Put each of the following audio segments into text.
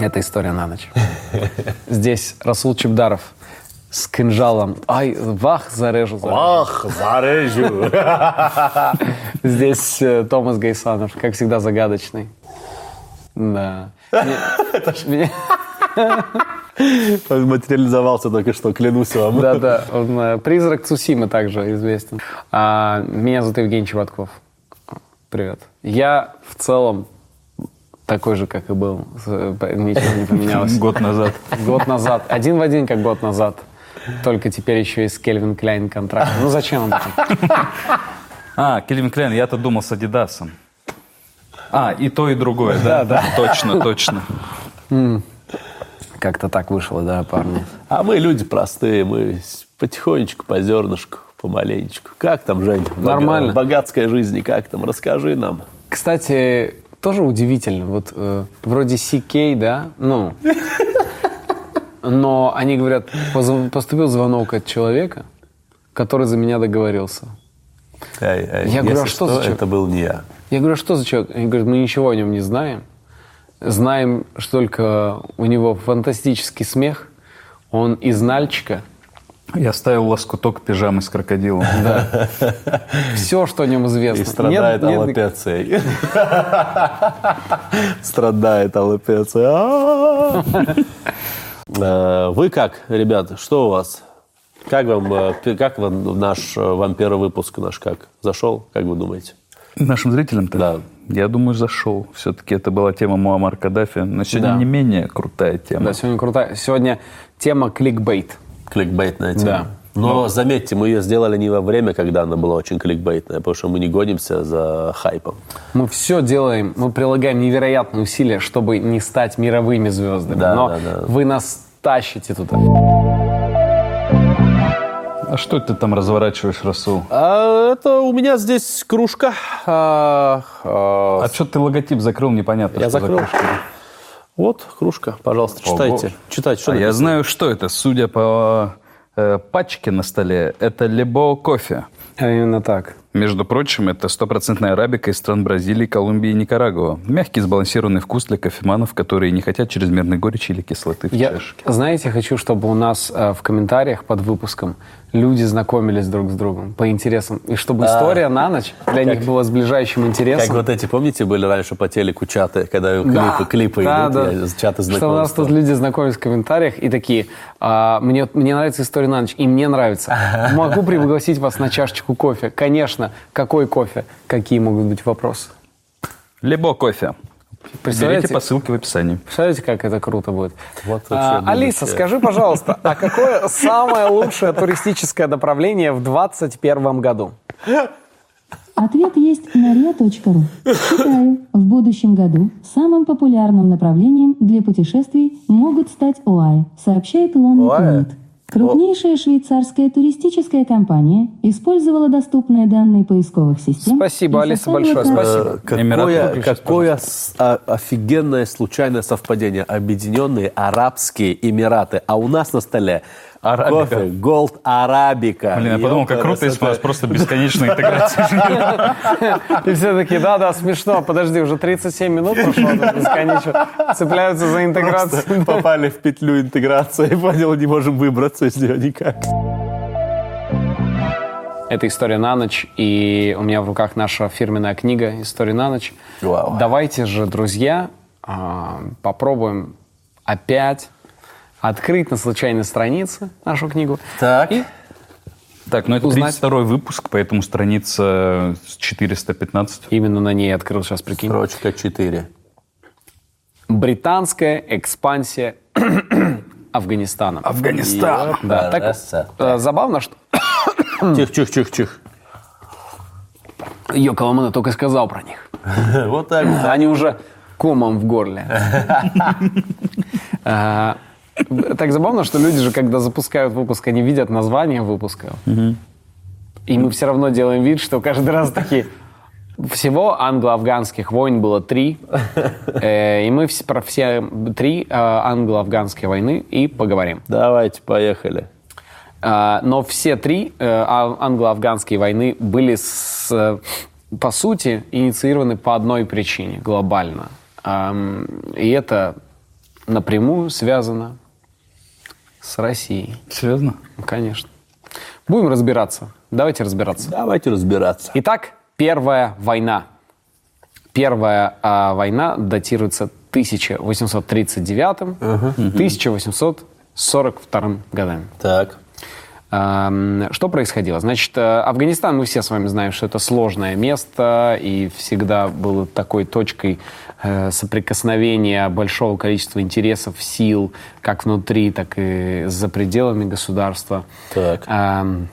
Это история на ночь. Здесь Расул Чебдаров с кинжалом. Ай, вах, зарежу. зарежу. Ах, зарежу. Здесь э, Томас Гайсанов, как всегда, загадочный. Да. Мне- Он материализовался только что, клянусь вам. Да-да, он, э, призрак Цусимы также известен. А, меня зовут Евгений Чеботков. Привет. Я в целом такой же, как и был. Ничего не поменялось. Год назад. Год назад. Один в один, как год назад. Только теперь еще и с Кельвин Кляйн контракт. Ну зачем он? А, Кельвин Клейн, я-то думал с Адидасом. А, и то, и другое, да? Да, Точно, точно. Как-то так вышло, да, парни. А мы люди простые, мы потихонечку, по зернышку, помаленечку. Как там, Жень? Нормально. в богатской жизни, как там? Расскажи нам. Кстати, тоже удивительно. Вот э, вроде CK, да, ну, но они говорят, поступил звонок от человека, который за меня договорился. Эй, эй, Я говорю, а что за человек? это был не я. Я говорю, а что за человек? Они говорят, мы ничего о нем не знаем. Знаем, что только у него фантастический смех. Он из Нальчика. Я ставил лоскуток пижамы с крокодилом. Все, что о нем известно. И страдает Нет- нет- аллопецией. Страдает аллопецией. А. Э, Вы как, ребята, что у вас? Как вам, э, как вам наш э, вам первый выпуск наш как зашел? Как вы думаете? Нашим зрителям-то? Да. Я думаю, зашел. Все-таки это была тема Муаммар Каддафи. Но сегодня Да. не менее крутая тема. Да, сегодня крутая. Сегодня тема кликбейт. Кликбейтная тема. Да. Но заметьте, мы ее сделали не во время, когда она была очень кликбейтная, потому что мы не гонимся за хайпом. Мы все делаем, мы прилагаем невероятные усилия, чтобы не стать мировыми звездами. Да, Но да, да. вы нас тащите туда. А что ты там разворачиваешь, Расул? А, это у меня здесь кружка. А, а, А что ты логотип закрыл, непонятно. Я что за закрыл. кружка. Вот кружка, пожалуйста, читайте. Читайте, что А я знаю, что это. Судя по э, пачке на столе, это Лебо кофе. А Именно так. Между прочим, это стопроцентная арабика из стран Бразилии, Колумбии и Никарагуа. Мягкий сбалансированный вкус для кофеманов, которые не хотят чрезмерной горечи или кислоты в Я, чашке. знаете, хочу, чтобы у нас э, в комментариях под выпуском люди знакомились друг с другом по интересам. И чтобы история на ночь для них была сближающим интересом. Как вот эти, помните, были раньше по телеку чаты, когда клипы, Да, клипы да, идут, да. я- чаты Что у нас тут люди знакомились в комментариях и такие, «А, мне, мне нравится история на ночь, и мне нравится. Могу пригласить вас на чашечку кофе? Конечно. Какой кофе? Какие могут быть вопросы? Лебо кофе. Представляете? Берите по ссылке в описании. Представляете, как это круто будет? Вот А, Алиса, скажи, пожалуйста, а какое самое лучшее туристическое направление в 2021 году? Ответ есть на ria.ru. Читаю. В будущем году самым популярным направлением для путешествий могут стать ОАЭ, сообщает Lonely ОАЭ? Крупнейшая швейцарская туристическая компания использовала доступные данные поисковых систем. Спасибо, Алиса, большое спасибо. Какое, выключить, какое с- а- офигенное случайное совпадение. Объединенные Арабские Эмираты. А у нас на столе Арабика. кофе Голд Арабика. Блин, я подумал, как круто, если у нас просто бесконечная интеграция. И все таки да-да, смешно. Подожди, уже 37 минут прошло, бесконечно цепляются за интеграцию. Попали в петлю интеграции, понял, не можем выбраться из нее никак. Это «История на ночь», и у меня в руках наша фирменная книга «История на ночь». Вау. Давайте же, друзья, а, попробуем опять открыть на случайной странице нашу книгу. Так. И Так, ну это Узнать. 32 выпуск, поэтому страница 415. именно на ней открыл, сейчас прикинь. Строчка 4. Британская экспансия Афганистана. Афганистан. Да, так э, забавно, что Чих, чих, чих, чих. Йоко Ламана только сказал про них. Вот так. Они уже комом в горле. Так забавно, что люди же, когда запускают выпуск, они видят название выпуска. И мы все равно делаем вид, что каждый раз такие... Всего англо-афганских войн было три. Э, И мы про все три э, англо-афганские войны и поговорим. Давайте, поехали. А, Но все три э, а- англо-афганские войны были, с, э, по сути, инициированы по одной причине глобально. Ам, И это напрямую связана с Россией. Серьезно? Ну, Конечно. Будем разбираться. Давайте разбираться. Давайте разбираться. Итак, Первая война. Первая а, война датируется 1839-1842 годами. Так. Что происходило? Значит, э, Афганистан, мы все с вами знаем, что это сложное место и всегда было такой точкой э, соприкосновения большого количества интересов, сил, как внутри, так и за пределами государства. Так. Эм,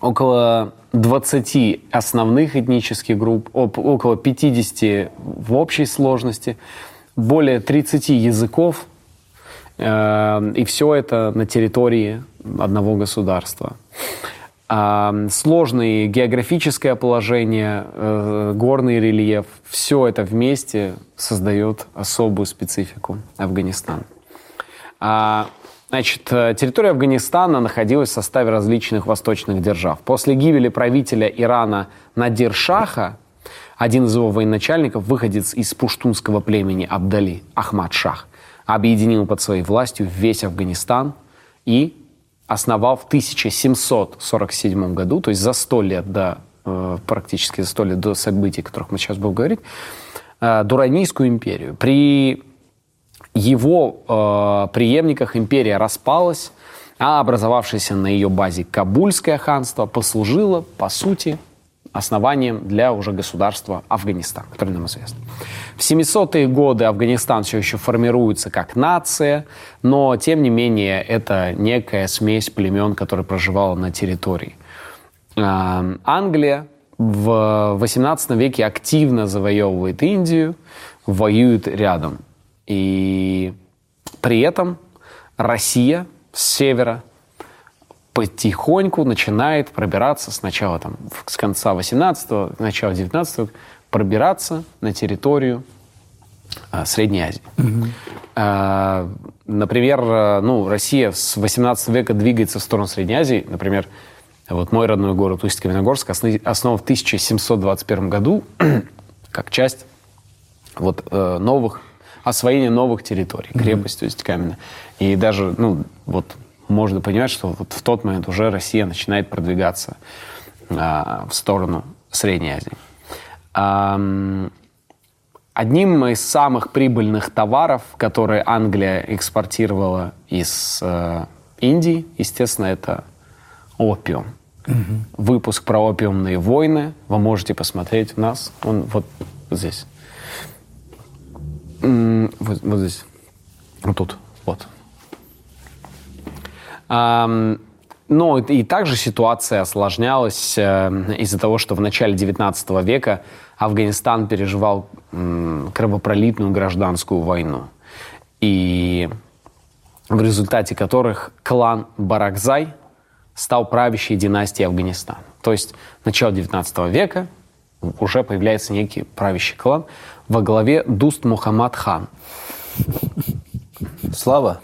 Около 20 основных этнических групп, около 50 в общей сложности, более 30 языков, Э, И все это на территории одного государства. Сложное географическое положение, э, горный рельеф, все это вместе создает особую специфику Афганистана. А, Значит, э, территория Афганистана находилась в составе различных восточных держав. После гибели правителя Ирана Надир Шаха, один из его военачальников, выходец из пуштунского племени Абдали, Ахмад Шах, объединил под своей властью весь Афганистан и основал в 1747 году, то есть за сто лет до, э, практически за сто лет до событий, о которых мы сейчас будем говорить, э, Дуранийскую империю. При его э, преемниках империя распалась, а образовавшееся на ее базе Кабульское ханство послужило, по сути, основанием для уже государства Афганистан, которое нам известно. В 700-е годы Афганистан все еще формируется как нация, но, тем не менее, это некая смесь племен, которая проживала на территории. Э, Англия в 18 веке активно завоевывает Индию, воюет рядом. И при этом Россия с севера потихоньку начинает пробираться сначала там, с конца 18-го, начала 19-го, пробираться на территорию а, Средней Азии. А, Например, а, ну, Россия с 18 века двигается в сторону Средней Азии. Например, вот мой родной город Усть-Каменогорск основан в 1721 году как часть вот, э, новых, освоения новых территорий, крепость Усть-Каменная. И даже, ну, вот можно понимать, что вот в тот момент уже Россия начинает продвигаться а, в сторону Средней Азии. Ам, Одним из самых прибыльных товаров, которые Англия экспортировала из э, Индии, естественно, это опиум. Выпуск про опиумные войны вы можете посмотреть у нас. Он вот здесь. Вот, вот здесь. Вот тут. Вот. Но и также ситуация осложнялась э, из-за того, что в начале 19 века Афганистан переживал кровопролитную гражданскую войну. И в результате которых клан Баракзай стал правящей династией Афганистана. То есть начало 19 века уже появляется некий правящий клан во главе Дуст Мухаммад хан. Слава.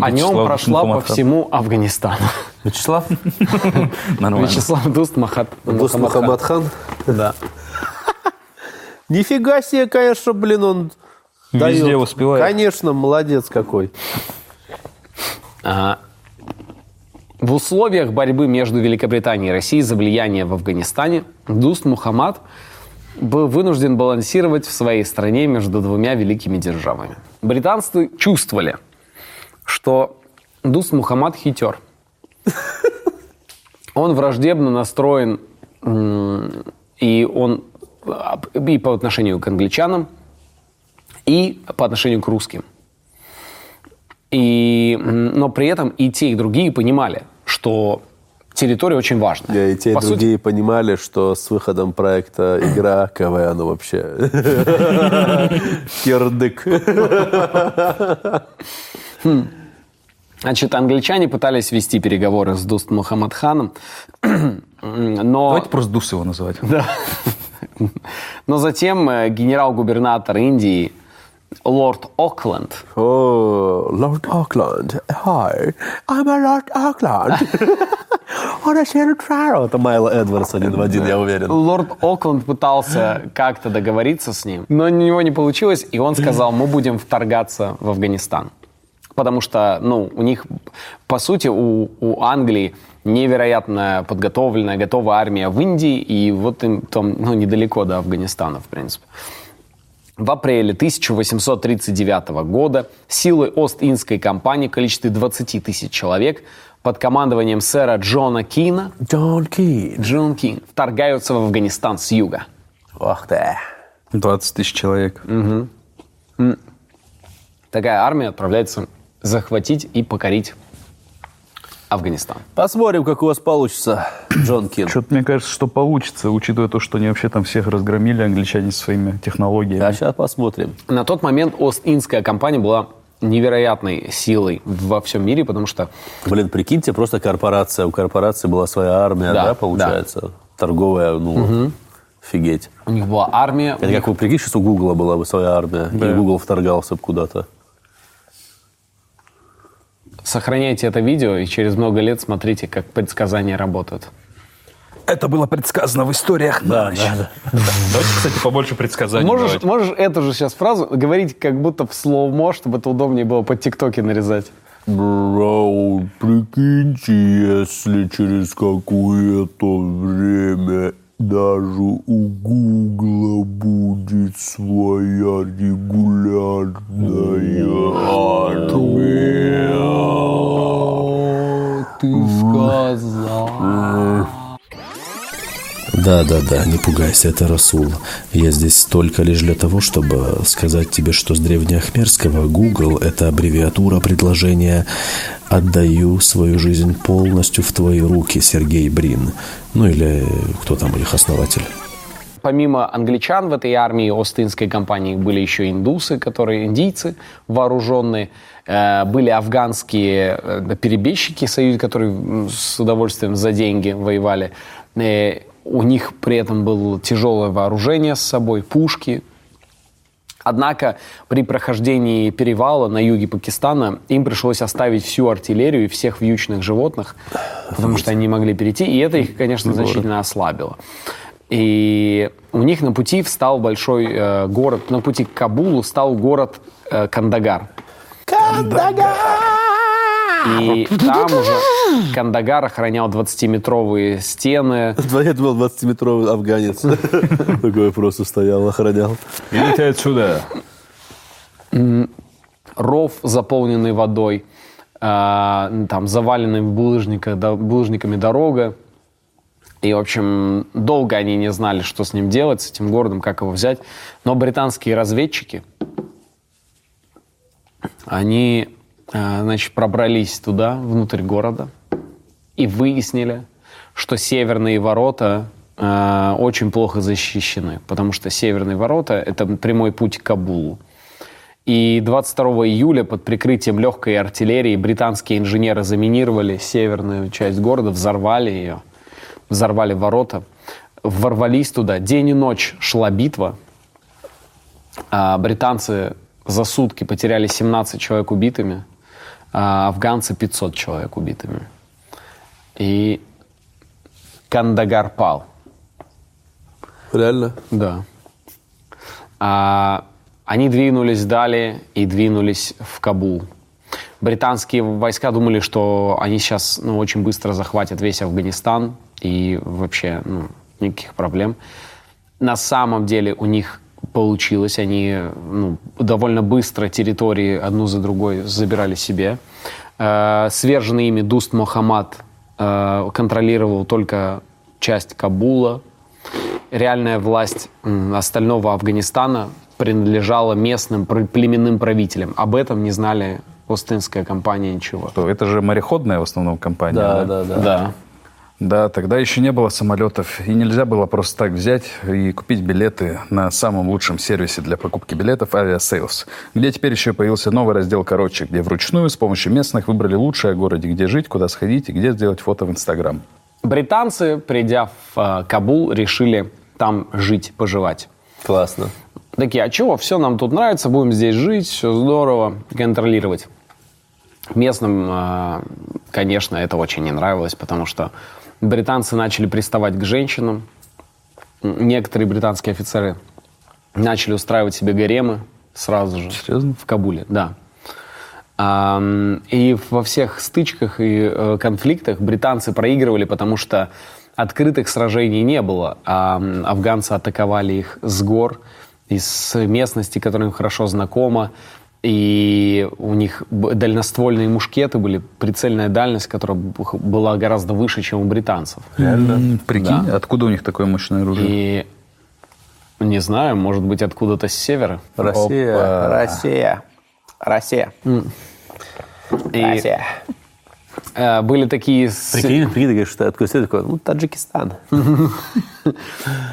О нем Вячеслав прошла по Мухаммад всему Афганистану. Вячеслав? Нормально. Вячеслав Дуст Махат... Дус Мухаммад хан? Да. Нифига себе, конечно, блин, он Везде дает. успевает. Конечно, молодец какой. А, В условиях борьбы между Великобританией и Россией за влияние в Афганистане Дуст Мухаммад был вынужден балансировать в своей стране между двумя великими державами. Британцы чувствовали, что Дуст Мухаммад хитер. Он враждебно настроен, и он и по отношению к англичанам, и по отношению к русским. И, но при этом и те, и другие понимали, что территория очень важна. Я и те, и По сути, другие понимали, что с выходом проекта игра КВН вообще кирдык. Значит, англичане пытались вести переговоры с Дуст Мухаммадханом, но, Давайте просто Дус его называть. но затем э, генерал-губернатор Индии лорд Окленд О, Лорд Окленд. Hi, I'm a Lord Окленд. Это Майла Эдвардс один в один, я уверен. Лорд Окленд пытался как-то договориться с ним, но у него не получилось, и он сказал, мы будем вторгаться в Афганистан. Потому что, ну, у них, по сути, у, у Англии невероятно подготовленная, готовая армия в Индии, и вот им там, ну, недалеко до Афганистана, в принципе. В апреле 1839 года силы Ост-Индской компании в количестве 20 тысяч человек под командованием сэра Джона Кина Джон Кин. Джон Кин вторгаются в Афганистан с юга. Ох ты. 20 тысяч человек. Такая армия отправляется захватить и покорить Афганистан. Посмотрим, как у вас получится, Джон Кин. Что-то мне кажется, что получится, учитывая то, что они вообще там всех разгромили, англичане своими технологиями. А сейчас посмотрим. На тот момент Ост-Индская компания была невероятной силой во всем мире, потому что Блин, прикиньте, просто корпорация. У корпорации была своя армия, да, Да, получается? Торговая, ну, офигеть. у них была армия, Это как вы прикиньте, что у Гугла была бы своя армия, и Google вторгался бы куда-то. Сохраняйте это видео и через много лет смотрите, как предсказания работают. Это было предсказано в историях на ночь. Давайте, кстати, побольше предсказаний. Можешь, можешь эту же сейчас фразу говорить как будто в слоумо, чтобы это удобнее было под тиктоки нарезать. Бро, прикиньте, если через какое-то время даже у Гугла будет своя регулярная армия. Ты сказал. Да-да-да, не пугайся, это Расул. Я здесь только лишь для того, чтобы сказать тебе, что с древнеахмерского Google – это аббревиатура предложения «Отдаю свою жизнь полностью в твои руки, Сергей Брин». Ну или кто там их основатель? Помимо англичан в этой армии Остинской компании были еще индусы, которые индийцы вооруженные, Э, были афганские э, перебежчики союз, которые с удовольствием за деньги воевали. У них при этом было тяжелое вооружение с собой, пушки, Однако при прохождении перевала на юге Пакистана им пришлось оставить всю артиллерию и всех вьючных животных, потому что они не могли перейти, и это их, конечно, значительно ослабило. И у них на пути встал большой э, город, на пути к Кабулу стал город э, Кандагар. И там уже Кандагар охранял 20-метровые стены, Это был 20-метровый афганец. Такой просто стоял, охранял. Идите отсюда. ров, заполненный водой, а, там заваленный булыжниками дорога. И, в общем, долго они не знали, что с ним делать, с этим городом, как его взять. Но британские разведчики, они, значит, пробрались туда, внутрь города, и выяснили, что северные ворота а, очень плохо защищены, потому что северные ворота – это прямой путь к Кабулу. И 22 июля под прикрытием легкой артиллерии британские инженеры заминировали северную часть города, взорвали ее, взорвали ворота, ворвались туда. День и ночь шла битва. А британцы за сутки потеряли 17 человек убитыми, а афганцы 500 человек убитыми. И Кандагар пал. Реально? Да. А, они двинулись далее и двинулись в Кабул. Британские войска думали, что они сейчас ну, очень быстро захватят весь Афганистан и вообще ну, никаких проблем. На самом деле у них получилось. Они ну, довольно быстро территории одну за другой забирали себе. Э, сверженный ими Дуст Мохаммад э, контролировал только часть Кабула. Реальная власть остального Афганистана принадлежала местным племенным правителям. Об этом не знали Остинская компания ничего. То Это же мореходная в основном компания. Да, да, да. Да. Да, тогда еще не было самолетов, и нельзя было просто так взять и купить билеты на самом лучшем сервисе для покупки билетов Aviasales, где теперь еще появился новый раздел «Короче», где вручную с помощью местных выбрали лучшее о городе, где жить, куда сходить и где сделать фото в Инстаграм. Британцы, придя в э, Кабул, решили там жить, поживать. Классно. Такие, а чего, все нам тут нравится, будем здесь жить, все здорово, контролировать. Местным, э, конечно, это очень не нравилось, потому что британцы начали приставать к женщинам. Некоторые британские офицеры начали устраивать себе гаремы сразу же. Серьезно? В Кабуле, да. И во всех стычках и э, конфликтах британцы проигрывали, потому что открытых сражений не было, а афганцы атаковали их с гор, из местности, которая им хорошо знакома, и у них дальноствольные мушкеты были, прицельная дальность, которая была гораздо выше, чем у британцев. М, Прикинь, откуда у них такое мощное оружие? И не знаю, может быть, откуда-то с севера. Россия, Россия, Россия, И Россия. э, были такие Прикинь, прикинь, ты говоришь, что откуда ты такой, ну, Таджикистан.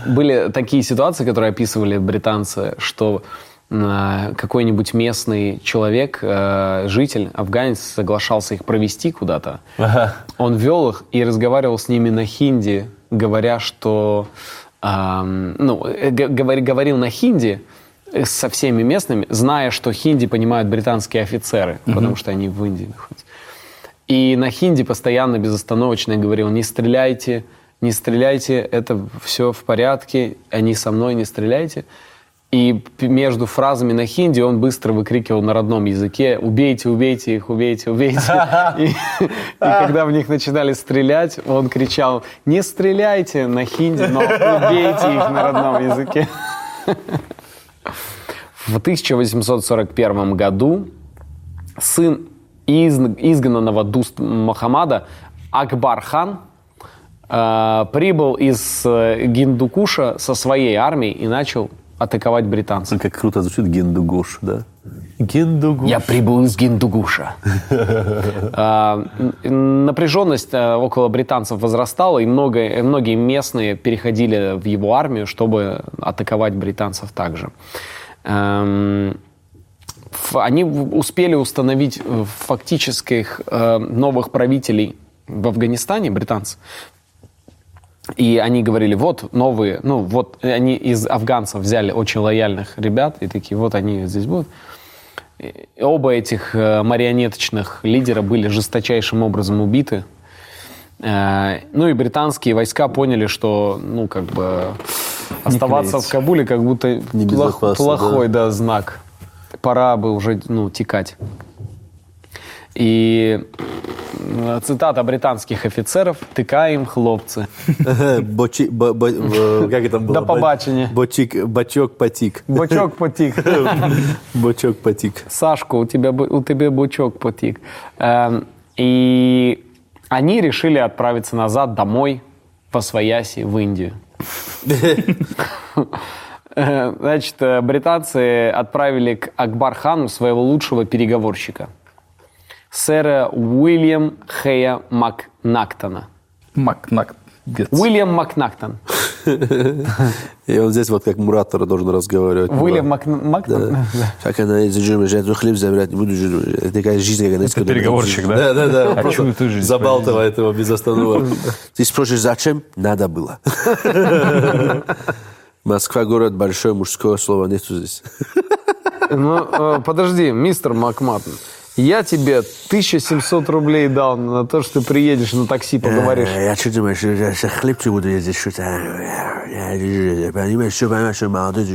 Были такие ситуации, которые описывали британцы, что какой-нибудь местный человек, э, житель, афганец, соглашался их провести куда-то. Он вел их и разговаривал с ними на хинди, говоря, что... ну, э, говорил на хинди э, со всеми местными, зная, что хинди понимают британские офицеры, потому что они в Индии находятся. И на хинди постоянно безостановочно говорил, не стреляйте, не стреляйте, это все в порядке, они со мной, не стреляйте. И между фразами на хинди он быстро выкрикивал на родном языке «убейте, убейте их, убейте, убейте». И, и когда в них начинали стрелять, он кричал «не стреляйте» на хинди, но убейте их на родном языке. В 1841 году сын из- изгнанного Дуст Мухаммада Акбар хан э, прибыл из э, Гиндукуша со своей армией и начал атаковать британцев. Как круто звучит Гиндугуш, да? Гиндугуш. Я прибыл из Гиндугуша. А, Напряженность э, около британцев возрастала, и много- и многие местные переходили в его армию, чтобы атаковать британцев также. Эм, Они успели установить э, фактических э, новых правителей в Афганистане, британцы. И они говорили, вот новые, ну вот они из афганцев взяли очень лояльных ребят, и такие, вот они здесь будут. И оба этих э, марионеточных лидера были жесточайшим образом убиты. Э, Ну и британские войска поняли, что, ну, как бы оставаться в Кабуле как будто плох- плохой, да. знак. Пора бы уже, ну, текать. И цитата британских офицеров «Тыкаем, хлопцы». Бочи, бо- бо- э, как это было? До побачення. Бочик, бачок потик. Бочок потік. Бочок потик. Сашка, у тебя, у тебя бучок потік. Эм, и они решили отправиться назад домой по свояси в Индию. Э, Значит, э, британцы отправили к Акбархану своего лучшего переговорщика, сэра Уильям Хея Макнактона. Макнак. Гетц. Уильям Макнактон. И он здесь вот как Муратор должен разговаривать. Уильям Мак- Мактон. Как она из Джима, я тут хлеб забирать не буду. Это такая жизнь, как она Это переговорщик, да? Да, да, да. А Просто Забалтывает его без остановок. Ты спросишь, зачем? Надо было. Москва город большой, мужского слова нету здесь. Ну, э, подожди, мистер Макматтон. Я тебе 1700 рублей дал на то, что ты приедешь на такси поговоришь. Э, Я что думаешь, я сейчас хлеб буду ездить, что-то. Я понимаю, что понимаешь, что молодой.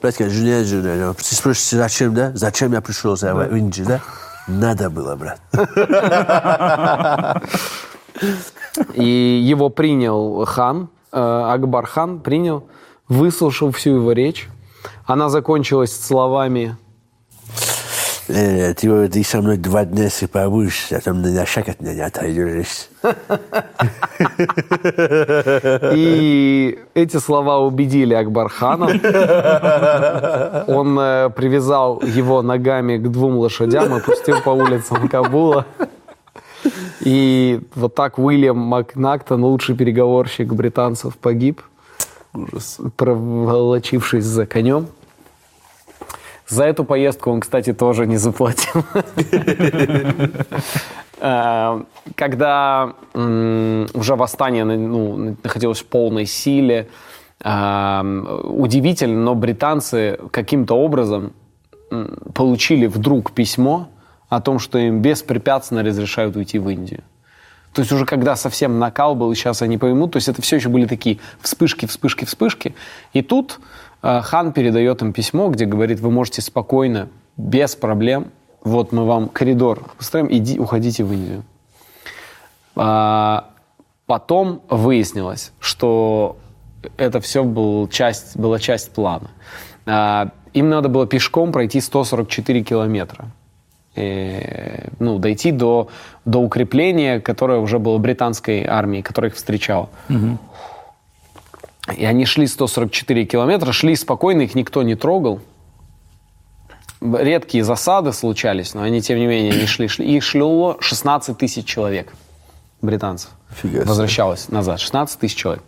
Братка, жена, жена. Ты спросишь, зачем, да? Зачем я пришел в Индию, да? Надо было, брат. И его принял хан, э, Акбар хан принял, выслушал всю его речь. Она закончилась словами Ты, ты со мной два дня если побудешь, а там на шаг от меня не отойдешь. И эти слова убедили Акбархана. Он привязал его ногами к двум лошадям и пустил по улицам Кабула. И вот так Уильям Макнактон, лучший переговорщик британцев, погиб, Ужас. проволочившись за конем. За эту поездку он, кстати, тоже не заплатил. Э, Когда уже восстание ну, находилось в полной силе, э, удивительно, но британцы каким-то образом получили вдруг письмо о том, что им беспрепятственно разрешают уйти в Индию. То есть уже когда совсем накал был, сейчас они поймут, то есть это все еще были такие вспышки, вспышки, вспышки. И тут хан передает им письмо, где говорит, вы можете спокойно, без проблем, вот мы вам коридор устроим, иди, уходите в Индию. А, потом выяснилось, что это все был часть, была часть плана. А, им надо было пешком пройти 144 километра. И, ну, дойти до, до укрепления, которое уже было британской армией, которая их встречала. И они шли 144 километра, шли спокойно, их никто не трогал. Редкие засады случались, но они, тем не менее, не шли. шли. Их шло 16 тысяч человек, британцев. Фига. Возвращалось назад, 16 тысяч человек.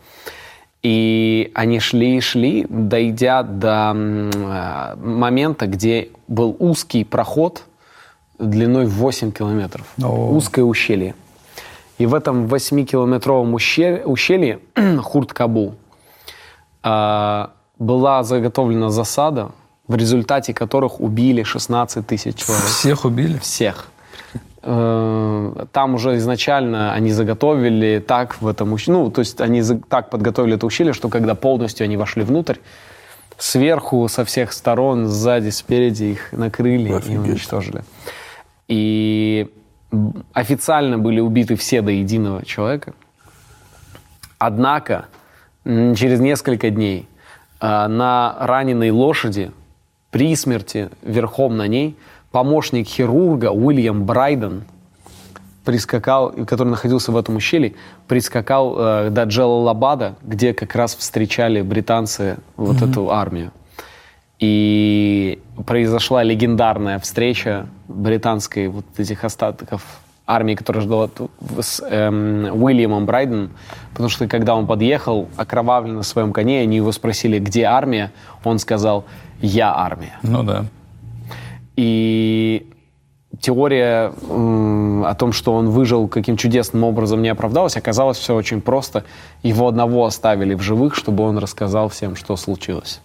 И они шли и шли, дойдя до э, момента, где был узкий проход длиной в 8 километров. Узкое ущелье. И в этом 8-километровом ущелье, ущелье Хурт-Кабул была заготовлена засада, в результате которых убили 16 тысяч человек. Всех убили? Всех. Э, Там уже изначально они заготовили так в этом ущелье, ну, то есть они так подготовили это ущелье, что когда полностью они вошли внутрь, сверху, со всех сторон, сзади, спереди их накрыли и Офигеть. уничтожили. И официально были убиты все до единого человека. Однако через несколько дней а, на раненой лошади при смерти верхом на ней помощник хирурга Уильям Брайден прискакал, который находился в этом ущелье, прискакал э, до Джалалабада, где как раз встречали британцы вот эту армию. И произошла легендарная встреча британской вот этих остатков армии, которая ждала с эм, Уильямом Брайденом, потому что когда он подъехал, окровавлен на своем коне, они его спросили, где армия, он сказал, я армия. Ну да. И теория м, о том, что он выжил каким чудесным образом, не оправдалась. Оказалось все очень просто. Его одного оставили в живых, чтобы он рассказал всем, что случилось.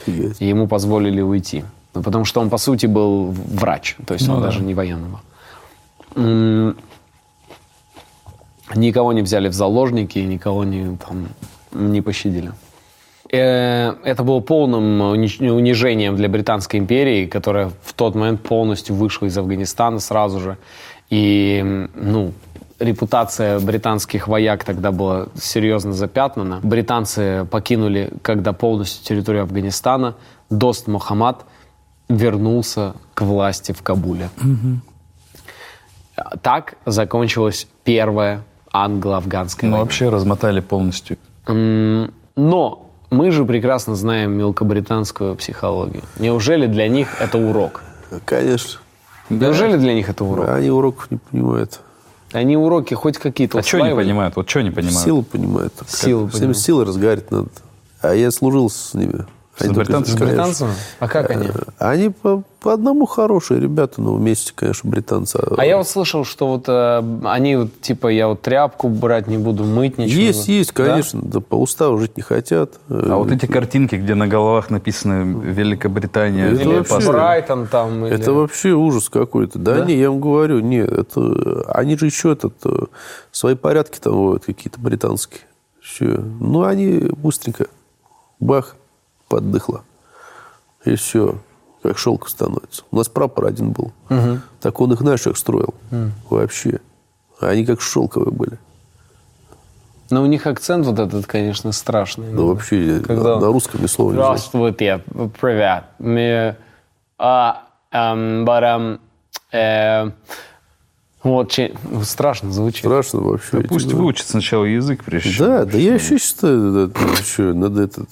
Офигеть. И ему позволили уйти. Ну, потому что он, по сути, был врач. То есть Ну он да. даже не военный был. Никого не взяли в заложники, никого не, там, не пощадили. Э, Это было полным унижением для Британской империи, которая в тот момент полностью вышла из Афганистана сразу же. И, ну, репутация британских вояк тогда была серьезно запятнана. Британцы покинули, когда полностью территорию Афганистана. Дост Мухаммад вернулся к власти в Кабуле. Так закончилась первая англо-афганская Ну, война. вообще размотали полностью. Но мы же прекрасно знаем мелкобританскую психологию. Неужели для них это урок? Конечно. Неужели для них это урок? Они уроков не понимают. Они уроки хоть какие-то А что не усваивали? понимают? Вот что не понимают? Силу понимают. Силу Как- Всем понимают. силы разговаривать надо. А я служил с ними. Британцами? Британцами? А как они? Они по, по одному хорошие ребята, но вместе, конечно, британцы. А я вот слышал, что вот э, они вот типа я вот тряпку брать не буду, мыть ничего. Есть, есть, Да? конечно. Да? по уставу жить не хотят. А вот эти картинки, где на головах написано Великобритания, Это Или вообще- Брайтон там. или- Это вообще ужас какой-то. Да, не, я вам говорю, нет, это они же еще этот, э, свои порядки там вводят какие-то британские. Все. Ну, они быстренько, бах, поддыхло. И все, как шелк становится. У нас прапор один был. Так он их, знаешь, как строил. Вообще. Они как шелковые были. Но у них акцент вот этот, конечно, страшный. Ну, вообще, Когда- на, на русском ни слова не знаю. Здравствуйте, привет. Мы, а, эм, but, эм, э, вот, че- страшно звучит. Страшно вообще. я Пусть говорю. выучат сначала язык, прежде чем. Да, да я еще считаю, да, что, надо этот,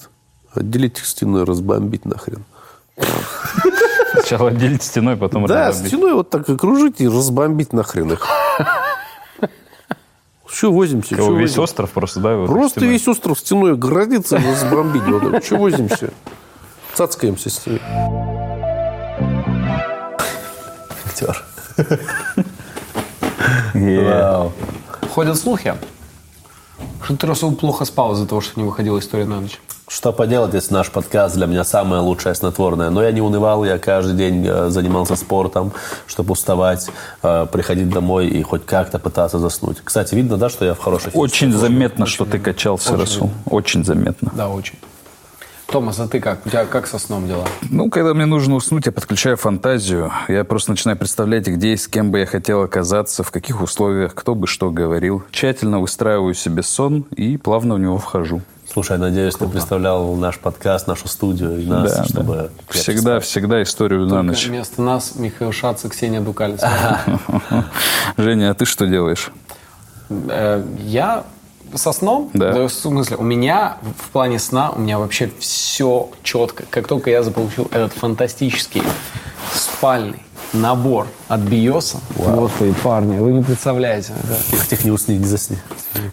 отделить их стеной, разбомбить нахрен. Сначала отделить стеной, потом Да, разбомбить. стеной вот так окружить и разбомбить нахрен их. Что возимся? Кого, весь возимся? остров просто, да? вот Просто стеной? весь остров стеной градится и разбомбить. Вот, Что возимся? Цацкаемся с ней. Актер. Е. Ходят слухи, что ты, Расул, плохо спал из-за того, что не выходила история на ночь. Что поделать, если наш подкаст для меня самое лучшее снотворное. Но я не унывал, я каждый день э, занимался спортом, чтобы уставать, э, приходить домой и хоть как-то пытаться заснуть. Кстати, видно, да, что я в хороших... Очень заметно, что ты качался, Расул. Очень заметно. Да, очень. Томас, а ты как? У тебя как со сном дела? Ну, когда мне нужно уснуть, я подключаю фантазию. Я просто начинаю представлять, где и с кем бы я хотел оказаться, в каких условиях, кто бы что говорил. Тщательно выстраиваю себе сон и плавно в него вхожу. Слушай, надеюсь, ты представлял наш подкаст, нашу студию и нас, Да, чтобы... да. Всегда, всегда историю на ночь. Вместо нас Михаил Шац и Ксения Дукалец. Женя, а ты что делаешь? Э, Я со сном? Да. В смысле, у меня в плане сна, у меня вообще все четко. Как только я заполучил этот фантастический спальный набор от Биоса. Господи, парни, вы не представляете. Тихо, тихо, не усни, не засни.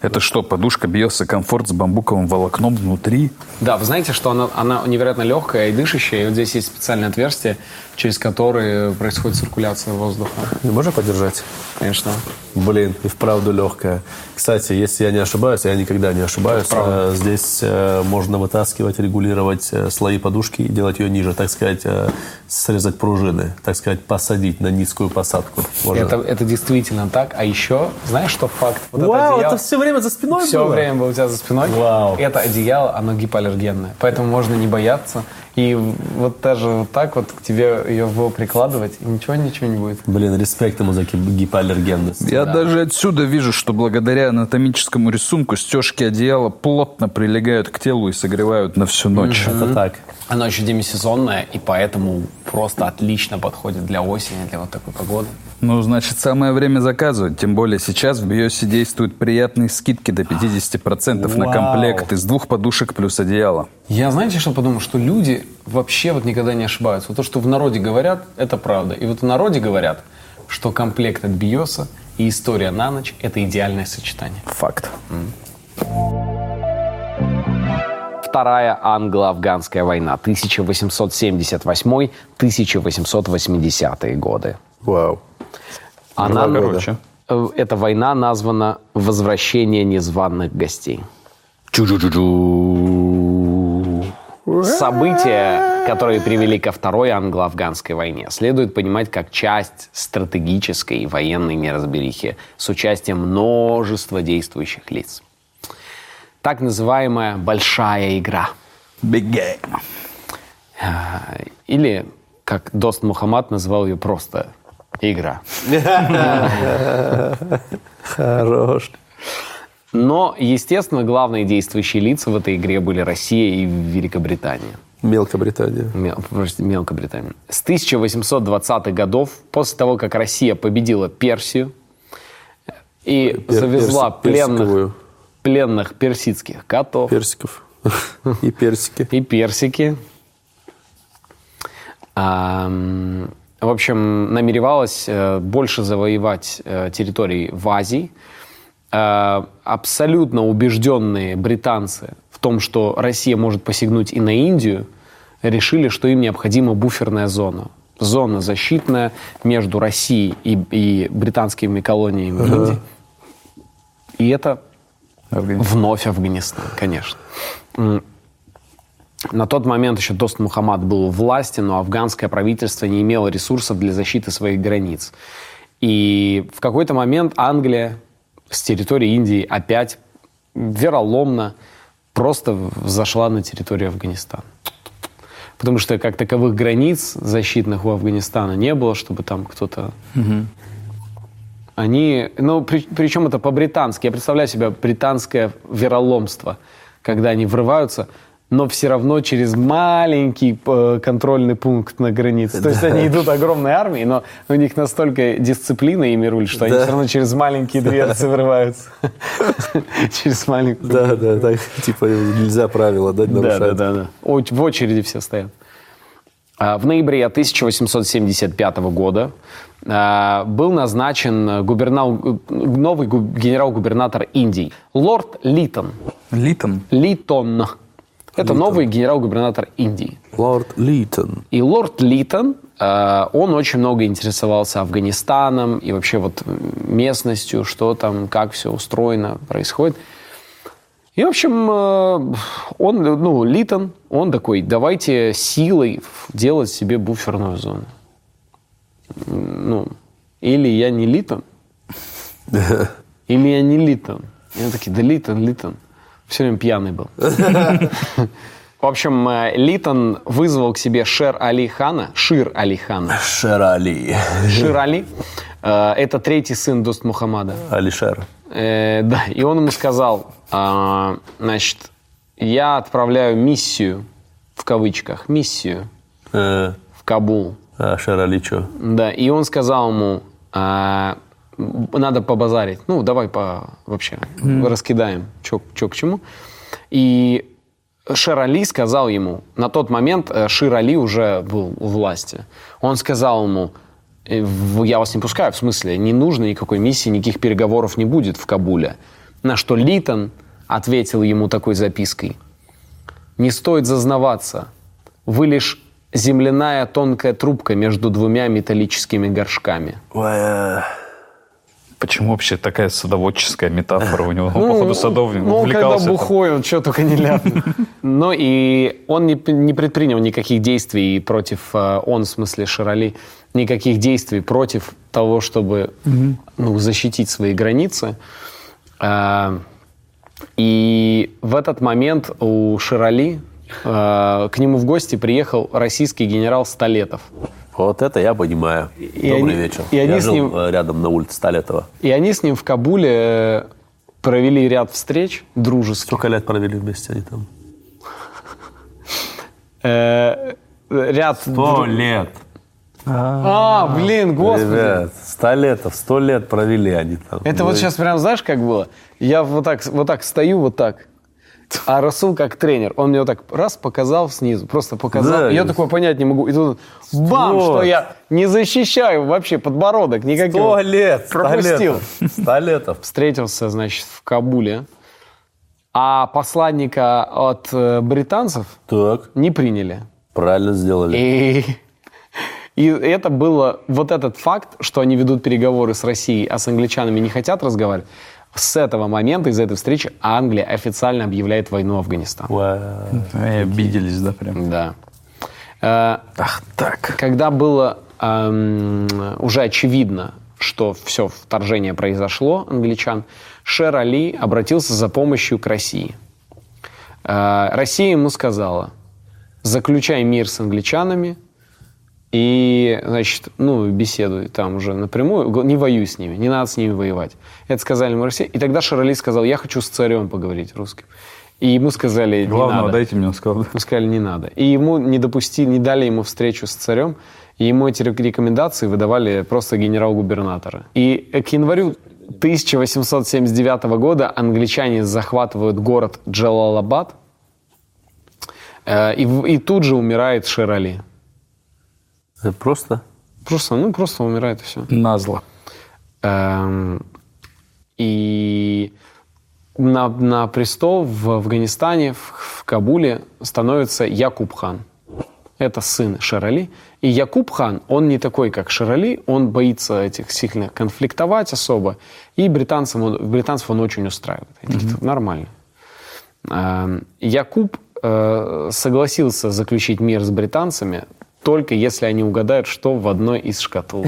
Это что, подушка Биоса Комфорт с бамбуковым волокном внутри? Да, вы знаете, что она, она невероятно легкая и дышащая. И вот здесь есть специальные отверстия, через которые происходит циркуляция воздуха. Ты можешь подержать? Конечно. Блин, и вправду легкая. Кстати, если я не ошибаюсь, а я никогда не ошибаюсь, э, здесь э, можно вытаскивать, регулировать э, слои подушки и делать ее ниже, так сказать, срезать пружины, так сказать, посадить на низкую посадку. Можно. Это, это действительно так. А еще, знаешь, что факт? Вот Вау, одеяло- это все время за спиной Все было? время было у тебя за спиной. Вау. Это одеяло, оно гипоаллергенное. Поэтому можно не бояться. И вот даже вот так вот к тебе ее было прикладывать, и ничего, ничего не будет. Блин, респект ему за гип- гипоаллергенность. Я даже отсюда вижу, что благодаря анатомическому рисунку стежки одеяла плотно прилегают к телу и согревают на всю ночь. Это так. Оно еще демисезонное, и поэтому просто отлично подходит для осени, для вот такой погоды. Ну, значит, самое время заказывать. Тем более сейчас в Биосе действуют приятные скидки до 50% на комплект из двух подушек плюс одеяло. Я, знаете, что подумал? Что люди вообще вот никогда не ошибаются. Вот то, что в народе говорят, это правда. И вот в народе говорят, что комплект от Биоса и история на ночь – это идеальное сочетание. Факт. Вторая англо-афганская война 1878-1880 годы. Вау. Она, Два короче. Э, Эта война названа «Возвращение незваных гостей». События, которые привели ко Второй англо-афганской войне, следует понимать как часть стратегической военной неразберихи с участием множества действующих лиц. Так называемая «большая игра». Big game. А, Или, как Дост Мухаммад назвал ее просто «игра». Хорош. Но, естественно, главные действующие лица в этой игре были Россия и Великобритания. Мелкобритания. Мел- простите, Мелкобритания. С 1820-х годов, после того, как Россия победила Персию и Пер- завезла перси- пленных, персиковую. пленных персидских котов Персиков. И персики. и персики, в общем, намеревалась э, больше завоевать э, территорий в Азии. Э, абсолютно убежденные британцы в том, что Россия может посягнуть и на Индию, решили, что им необходима буферная зона. Зона защитная между Россией и, и британскими колониями в Индии. И это вновь Афганистан, конечно. На тот момент еще Дост Мухаммад был у власти, но афганское правительство не имело ресурсов для защиты своих границ. И в какой-то момент Англия с территории Индии опять вероломно просто зашла на территорию Афганистана. Потому что как таковых границ защитных у Афганистана не было, чтобы там кто-то... Они, ну, при- причем это по-британски. Я представляю себе британское вероломство, когда они врываются, но все равно через маленький э, контрольный пункт на границе. То есть они идут огромной армией, но у них настолько дисциплина ими рулит, что они Да. все равно через маленькие дверцы врываются. Через маленькую Да, да, так, типа нельзя правила, да, да, нарушать. да, да, да. В очереди все стоят. А, В ноябре 1875 года а, был назначен губернал- новый гу- генерал-губернатор Индии лорд Литон. Литон. Литон. Это новый генерал-губернатор Индии. Лорд Литон. И лорд Литон, э, он очень много интересовался Афганистаном и вообще вот местностью, что там, как все устроено, происходит. И, в общем, э, он, ну, Литон, он такой, давайте силой делать себе буферную зону. Ну, или я не Литон, или я не Литон. И они такие, да Литон, Литон. Все время пьяный был. В общем, э, Литон вызвал к себе Шер Али Хана, Шир Али Хана. Шерали. Шир Али. э, Это третий сын Дост Мухаммада. Алишер. Э, да, и он ему сказал, значит, я отправляю миссию, в кавычках, миссию Э, в Кабул. А Шерали что? Да, и он сказал ему, надо побазарить. Ну, давай по вообще раскидаем, что к чему. И Шер Али сказал ему, на тот момент э, Шир Али уже был у власти. Он сказал ему, «Э, я вас не пускаю, в смысле, не нужно никакой миссии, никаких переговоров не будет в Кабуле. На что Литон ответил ему такой запиской. Не стоит зазнаваться. Вы лишь земляная тонкая трубка между двумя металлическими горшками. Почему вообще такая садоводческая метафора у него? Он, походу, садовник. Ну, он когда увлекался там. бухой, он что только не ляпнет. Ну, и он не, не предпринял никаких действий против, э, он, в смысле, Широли, никаких действий против того, чтобы ну, защитить свои границы. А, И в этот момент у Широли к нему в гости приехал российский генерал Столетов. Вот это я понимаю. И Добрый они- вечер. и они я с жил ним- э, рядом на улице Столетова. И они с ним в Кабуле э, провели ряд встреч дружеских. Сколько лет провели вместе они там? Э, ряд... Сто лет. А, блин, господи. Ребят, сто лет, сто лет провели они там. Это вот сейчас прям, знаешь, как было? Я вот так, вот так стою, вот так. А Расул как тренер, он мне вот так раз показал снизу, просто показал. Да, я и- такое понять не могу. И тут бам, Вот. что я не защищаю вообще подбородок никаким. Сто лет, Пропустил. Сто летов. Встретился, значит, в Кабуле. А посланника от э, британцев Так, не приняли. правильно сделали. И, и это было, вот этот факт, что они ведут переговоры с Россией, а с англичанами не хотят разговаривать, с этого момента, из этой встречи, Англия официально объявляет войну Афганистану. Вау. Ай, обиделись, да, прям. Да. Э, Ах, так. Когда было эм, уже очевидно, что все вторжение произошло, англичан, Шер Али обратился за помощью к России. Э, Россия ему сказала, заключай мир с англичанами и, значит, ну, беседуй там уже напрямую, не воюй с ними, не надо с ними воевать. Это сказали ему Россия. И тогда Шер Али сказал, я хочу с царем поговорить русским. И ему сказали, не Главного надо. дайте мне, он сказал. Мы сказали, не надо. И ему не допустили, не дали ему встречу с царем, и ему эти рек- рекомендации выдавали просто генерал-губернаторы. И к январю 1879 года англичане захватывают город Джалалабад, э, и, и тут же умирает Шерали. Это Просто Просто, ну, просто умирает и все. Назло. Эм, И на, на престол в Афганистане, в, в Кабуле становится Якуб хан. Это сын Шерали. И Якуб хан, он не такой, как Шерали, он боится этих сильно конфликтовать особо. И британцам он, британцев он очень устраивает. Они такие, Нормально. Эм, Якуб э, согласился заключить мир с британцами только если они угадают, что в одной из шкатул.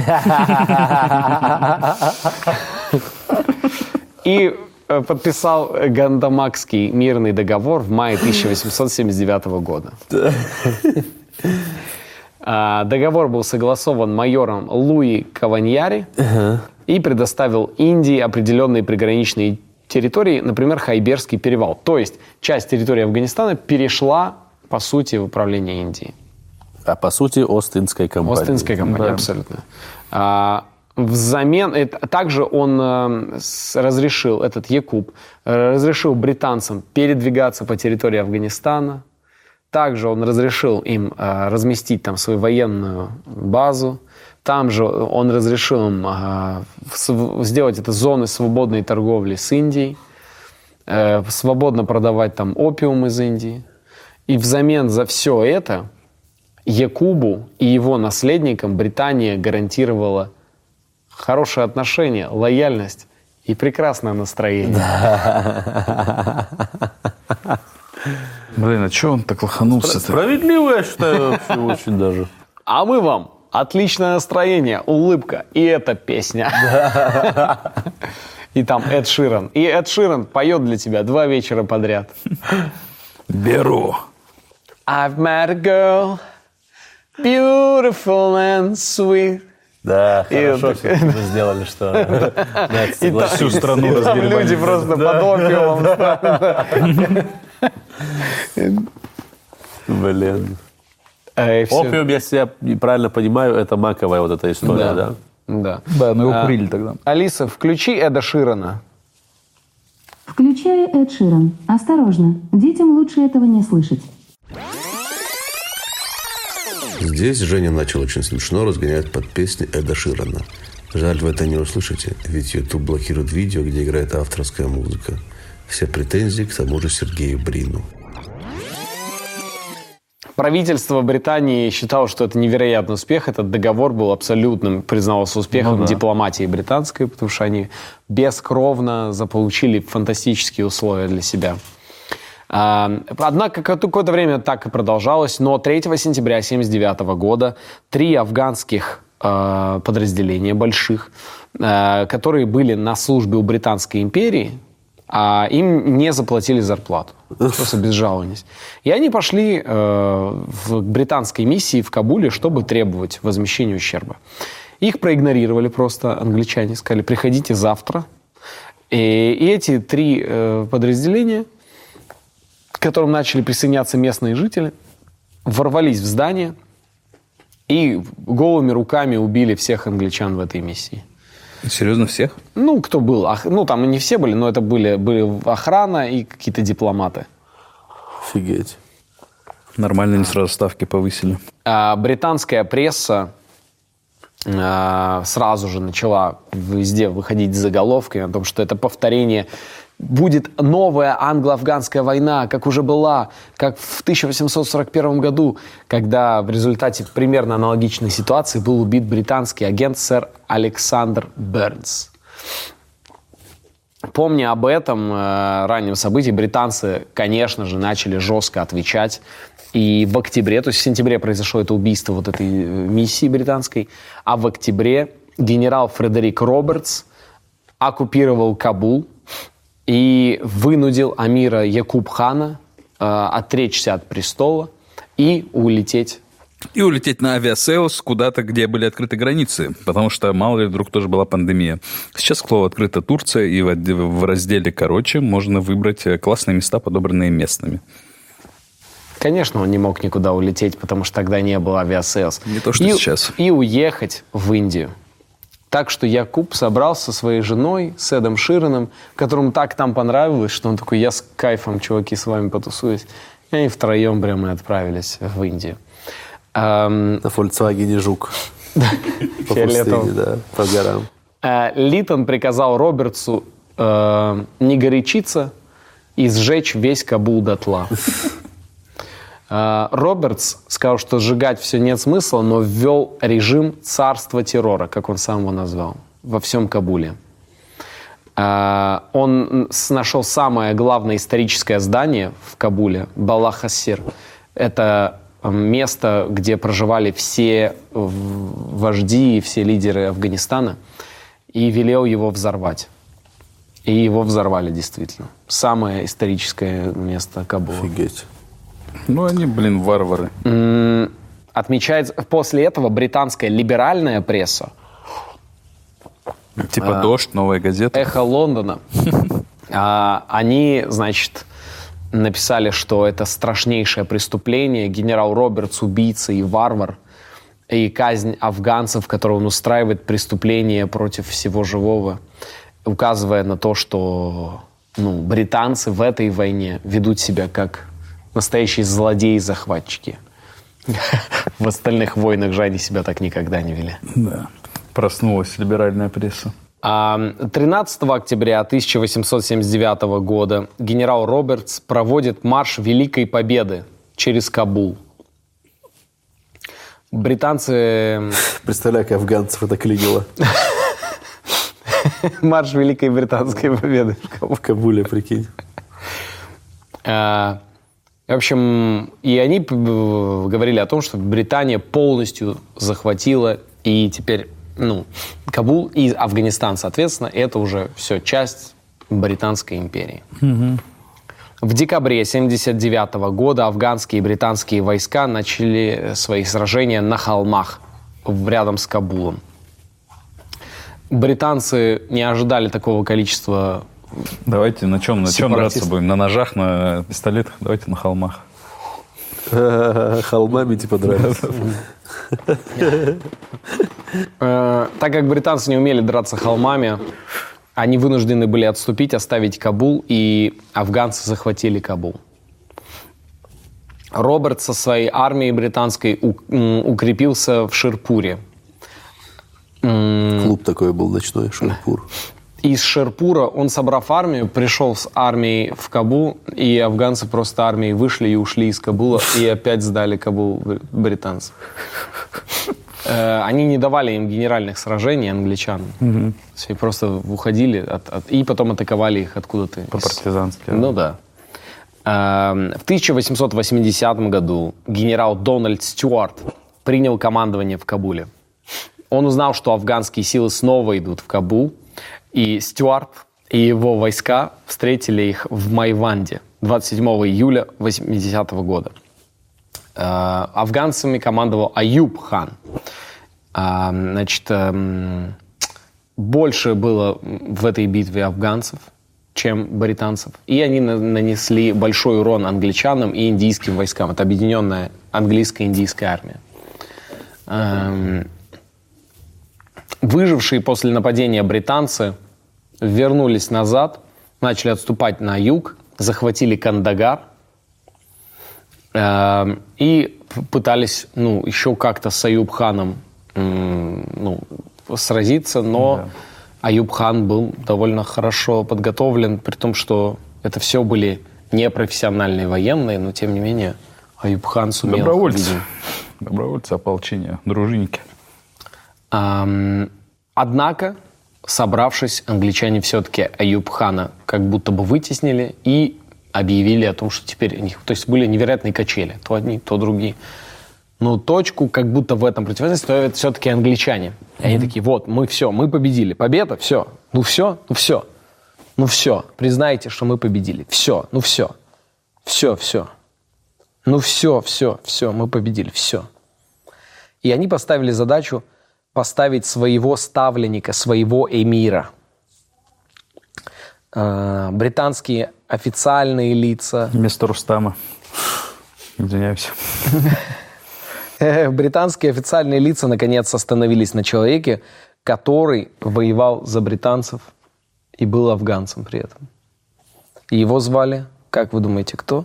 И э, подписал Гандамакский мирный договор в мае 1879 года. А, Договор был согласован майором Луи Каваньяри и предоставил Индии определенные приграничные территории, например, Хайберский перевал. То есть часть территории Афганистана перешла, по сути, в управление Индии. А по сути, Остинская компания. Остинская компания, Да. абсолютно. А, взамен, это- также он э, с- разрешил, этот Якуб, э, разрешил британцам передвигаться по территории Афганистана. Также он разрешил им э, разместить там свою военную базу. Там же он разрешил им э, сделать это зоны свободной торговли с Индией, э, свободно продавать там опиум из Индии. И взамен за все это Якубу и его наследникам Британия гарантировала хорошее отношение, лояльность и прекрасное настроение. Блин, а что он так лоханулся-то? Справедливо, я считаю, вообще очень даже. А мы вам отличное настроение, улыбка. И эта песня. И там Эд Ширан. И Эд Ширан поет для тебя два вечера подряд. Беру. I've met a girl, beautiful and sweet. Да, И хорошо вот все мы сделали, что И там, Всю страну и там люди просто под опиумом. Блин. Э, и всё. Опиум, если я правильно понимаю, это маковая вот эта история, да? Да. Да, ну его А, курили тогда. Алиса, включи Эда Ширана. Включаю Эд Ширан. Осторожно, детям лучше этого не слышать. Здесь Женя начал очень смешно разгонять под песни Эда Ширана. Жаль, вы это не услышите, ведь YouTube блокирует видео, где играет авторская музыка. Все претензии к тому же Сергею Брину. Правительство Британии считало, что это невероятный успех. Этот договор был абсолютным, признавался успехом дипломатии британской, потому что они бескровно заполучили фантастические условия для себя. А, Однако ка- какое-то время так и продолжалось, но 3 сентября 1979 года три афганских э, подразделения больших, э, которые были на службе у Британской империи, а им не заплатили зарплату. Просто безжалованность. И они пошли э, в британской миссии в Кабуле, чтобы требовать возмещения ущерба. Их проигнорировали просто англичане, сказали, приходите завтра. И, и эти три э, подразделения, которым начали присоединяться местные жители, ворвались в здание и голыми руками убили всех англичан в этой миссии. Серьезно, всех? Ну, кто был? Ну, там не все были, но это были, были охрана и какие-то дипломаты. Офигеть. Нормально они сразу ставки повысили. А, британская пресса а, сразу же начала везде выходить с заголовками о том, что это повторение будет новая англо-афганская война, как уже была, как в 1841 году, когда в результате примерно аналогичной ситуации был убит британский агент сэр Александр Бернс. Помня об этом э, раннем событии, британцы, конечно же, начали жестко отвечать. И в октябре, то есть в сентябре произошло это убийство вот этой э, миссии британской, а в октябре генерал Фредерик Робертс оккупировал Кабул и вынудил Амира Якуб-хана э, отречься от престола и улететь И улететь на Aviasales куда-то, где были открыты границы, потому что, мало ли, вдруг тоже была пандемия. Сейчас, к слову, открыта Турция, и в, в разделе «Короче» можно выбрать э, классные места, подобранные местными. Конечно, он не мог никуда улететь, потому что тогда не было Aviasales. Не то, что и, сейчас. И уехать в Индию. Так что Якуб собрался со своей женой, с Эдом Шираном, которому так там понравилось, что он такой, я с кайфом, чуваки, с вами потусуюсь. И они втроем прямо отправились в Индию. Эм, На Volkswagen Жук. По пустыне, да, по горам. Э, Литон приказал Робертсу э, не горячиться и сжечь весь Кабул дотла. Э, Робертс сказал, что сжигать все нет смысла, но ввел режим царства террора, как он сам его назвал, во всем Кабуле. Э, Он нашел самое главное историческое здание в Кабуле, Балахасир. Это место, где проживали все вожди и все лидеры Афганистана, и велел его взорвать. И его взорвали действительно. Самое историческое место Кабула. Офигеть. Ну, они, блин, варвары. Отмечается, после этого британская либеральная пресса, Типа «Дождь», «Новая газета». Эхо Лондона, а, они, значит, написали, что это страшнейшее преступление. Генерал Робертс убийца и варвар. И казнь афганцев, которую он устраивает, преступление против всего живого, указывая на то, что ну, британцы в этой войне ведут себя как настоящие злодеи-захватчики. В остальных войнах же они себя так никогда не вели. Да. Проснулась либеральная пресса. А, 13 октября 1879 года генерал Робертс проводит марш Великой Победы через Кабул. Британцы... Представляю, как афганцев это клинило. Марш Великой Британской Победы в Кабул. В Кабуле, прикинь. В общем, и они б- говорили о том, что Британия полностью захватила и теперь, ну, Кабул и Афганистан, соответственно, это уже все часть Британской империи. В декабре 1979 года афганские и британские войска начали свои сражения на холмах рядом с Кабулом. Британцы не ожидали такого количества Давайте на чем, на чем драться будем? На ножах, на пистолетах? Давайте на холмах. Холмами типа драться. Э, так как британцы не умели драться холмами, они вынуждены были отступить, оставить Кабул, и афганцы захватили Кабул. Роберт со своей армией британской укрепился в Ширпуре. Клуб такой был ночной, Шерпур. Из Шерпура он, собрав армию, пришел с армией в Кабул, и афганцы просто армией вышли и ушли из Кабула, и опять сдали Кабул бр- британцам. Э, Они не давали им генеральных сражений. То есть они просто уходили от- от- и потом атаковали их откуда-то. из- По-партизански. Ну да. Эм, В 1880 году генерал Дональд Стюарт принял командование в Кабуле. Он узнал, что афганские силы снова идут в Кабул, и Стюарт и его войска встретили их в Майванде 27 июля 80 года. Э, Афганцами командовал Аюб хан. А, Значит, эм, больше было в этой битве афганцев, чем британцев. И они на- нанесли большой урон англичанам и индийским войскам. Это объединенная английско-индийская армия. Эм, Выжившие после нападения британцы вернулись назад, начали отступать на юг, захватили Кандагар эм, и пытались ну, еще как-то с Аюб-ханом м, ну, сразиться, но Аюб-хан был довольно хорошо подготовлен, при том, что это все были непрофессиональные военные, но тем не менее Аюб-хан сумел... Добровольцы. видимо, Добровольцы, ополчения, дружинники. Однако, собравшись, англичане все-таки Аюб-хана как будто бы вытеснили и объявили о том, что теперь у них... То есть были невероятные качели. То одни, то другие. Но точку как будто в этом противостоянии ставят все-таки англичане. И они такие, вот, мы все, мы победили. Победа, все. Ну все, ну все. Ну все. Признайте, что мы победили. Все, ну все. Все, все. Ну все, все, все, мы победили, все. И они поставили задачу поставить своего ставленника, своего эмира. Э, Британские официальные лица, Вместо Рустама. Извиняюсь. э, британские официальные лица наконец остановились на человеке, который воевал за британцев и был афганцем при этом. Его звали, как вы думаете, кто?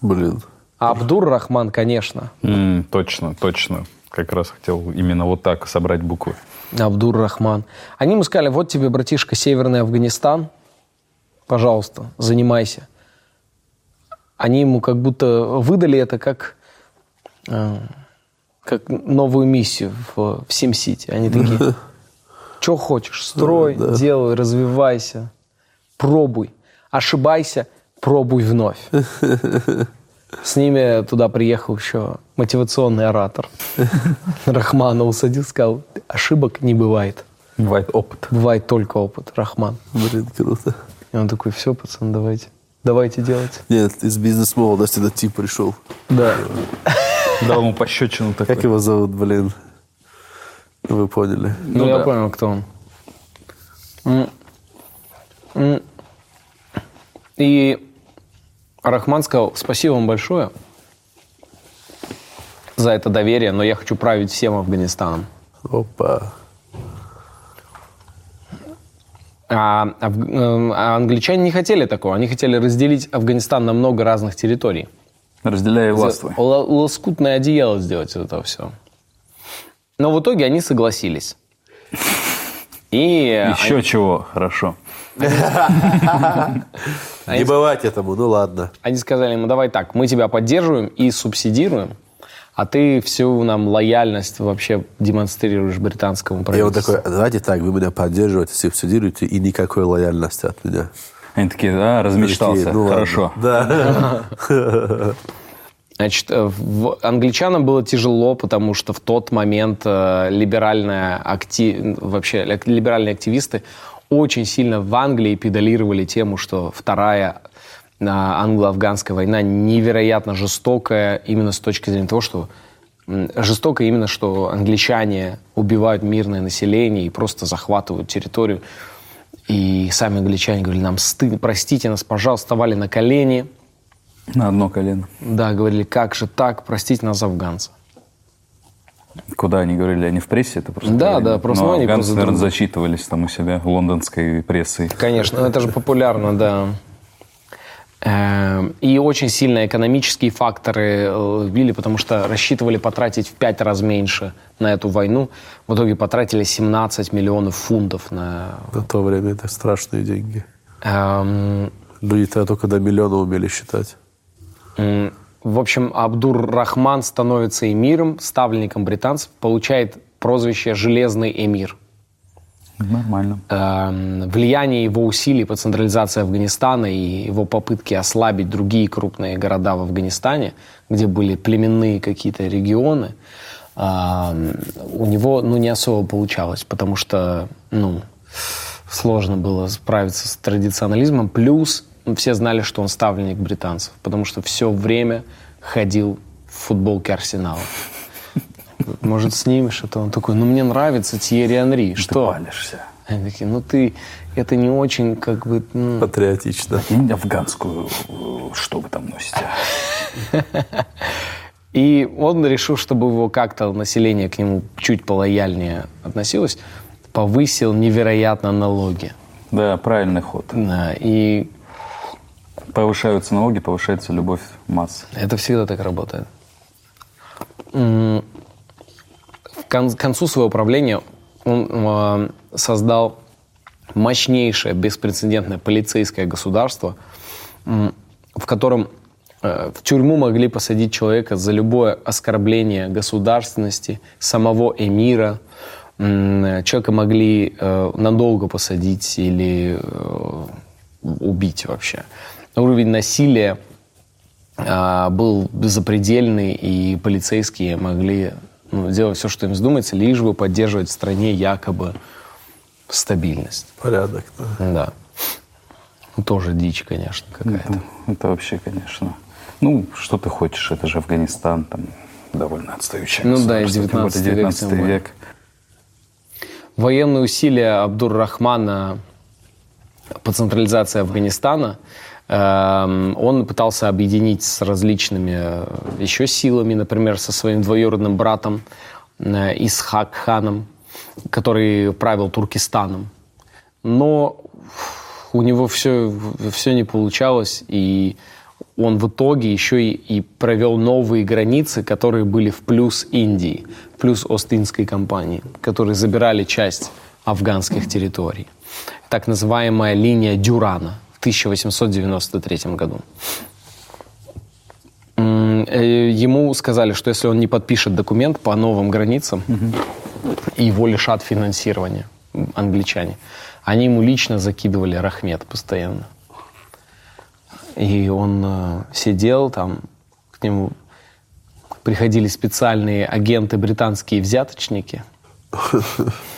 Блин. Абдур-Рахман, конечно. М, точно, точно. Как раз хотел именно вот так собрать буквы. Абдур-Рахман. Они ему сказали, вот тебе, братишка, Северный Афганистан, пожалуйста, занимайся. Они ему как будто выдали это как, э, как новую миссию в, в Сим-Сити. Они такие, что хочешь, строй, делай, развивайся, пробуй, ошибайся, пробуй вновь. С ними туда приехал еще мотивационный оратор. Рахмана усадил, сказал, ошибок не бывает. Бывает опыт. Бывает только опыт, Рахман. Блин, круто. И он такой, все, пацан, давайте. Давайте делать. Нет, из бизнес-молодости этот тип пришел. Да. Дал ему пощечину Как такой. его зовут, блин? Вы поняли. Ну, Ну я да. понял, кто он. И Рахман сказал, спасибо вам большое за это доверие, но я хочу править всем Афганистаном. Опа. А, э, а англичане не хотели такого. Они хотели разделить Афганистан на много разных территорий. Разделяй и властвуй. Ла- Лоскутное одеяло сделать из этого все. Но в итоге они согласились. И Еще чего, хорошо. Не бывать этому, ну ладно. они сказали ему, давай так, мы тебя поддерживаем и субсидируем, а ты всю нам лояльность вообще демонстрируешь британскому И он правительству. такой, давайте так, вы меня поддерживаете, субсидируете, и никакой лояльности от меня. Они такие, а, размечтался, Такие, ну ладно. хорошо. Да. Значит, э, в- англичанам было тяжело, потому что в тот момент э, либеральная акти- вообще ли- либеральные активисты очень сильно в Англии педалировали тему, что вторая э, англо-афганская война невероятно жестокая именно с точки зрения того, что м, жестокая именно, что англичане убивают мирное население и просто захватывают территорию. И сами англичане говорили, нам стыдно, простите нас, пожалуйста, вставали на колени, На одно колено. да, говорили, как же так, простите нас, афганцы. Куда они говорили? Они в прессе это просто? Да, говорили? да, просто, Ну, ну, они афганцы, просто наверное, зачитывались там у себя лондонской прессой. Конечно, это же популярно, да. Эм, И очень сильно экономические факторы э, били, потому что рассчитывали потратить в пять раз меньше на эту войну. В итоге потратили 17 миллионов фунтов на... На то время это страшные деньги. Эм, Люди тогда только до миллиона умели считать. В общем, Абдур-Рахман становится эмиром, ставленником британцев, получает прозвище «Железный эмир». Нормально. Эм, влияние его усилий по централизации Афганистана и его попытки ослабить другие крупные города в Афганистане, где были племенные какие-то регионы, эм, у него ну, не особо получалось, потому что ну, сложно было справиться с традиционализмом. Плюс все знали, что он ставленник британцев, потому что все время ходил в футболке Арсенала. Может, снимешь это? Он такой, ну, мне нравится Тьерри Анри. Что? Палишься. Они такие, ну ты, это не очень, как бы, ну, Патриотично. И афганскую, э, что вы там носите? И он решил, чтобы его как-то население к нему чуть полояльнее относилось, повысил невероятно налоги. Да, правильный ход. Да, и Повышаются налоги, повышается любовь масс. это всегда так работает. К кон- к концу своего правления он э, создал мощнейшее, беспрецедентное полицейское государство, в котором э, в тюрьму могли посадить человека за любое оскорбление государственности, самого эмира. Человека могли э, надолго посадить или э, убить вообще. Уровень насилия а, был запредельный, и полицейские могли ну, делать все, что им вздумается, лишь бы поддерживать в стране якобы стабильность. Порядок. да. Да. Ну, Тоже дичь, конечно, какая-то. Это, это вообще, конечно. Ну, что ты хочешь? Это же Афганистан, там довольно отстающее Ну да, и государство, тем более 19 век, 19 тем более. век. Военные усилия Абдур-Рахмана по централизации Афганистана он пытался объединить с различными э, еще силами, например, со своим двоюродным братом э, Исхак ханом, который правил Туркестаном. Но у него все, все не получалось, и он в итоге еще и, и провел новые границы, которые были в плюс Индии, плюс Ост-Индской компании, которые забирали часть афганских территорий. Так называемая линия Дюрана 1893 году. Э, Ему сказали, что если он не подпишет документ по новым границам, его лишат финансирования англичане. Они ему лично закидывали рахмет постоянно. И он э, сидел там, к нему приходили специальные агенты британские взяточники.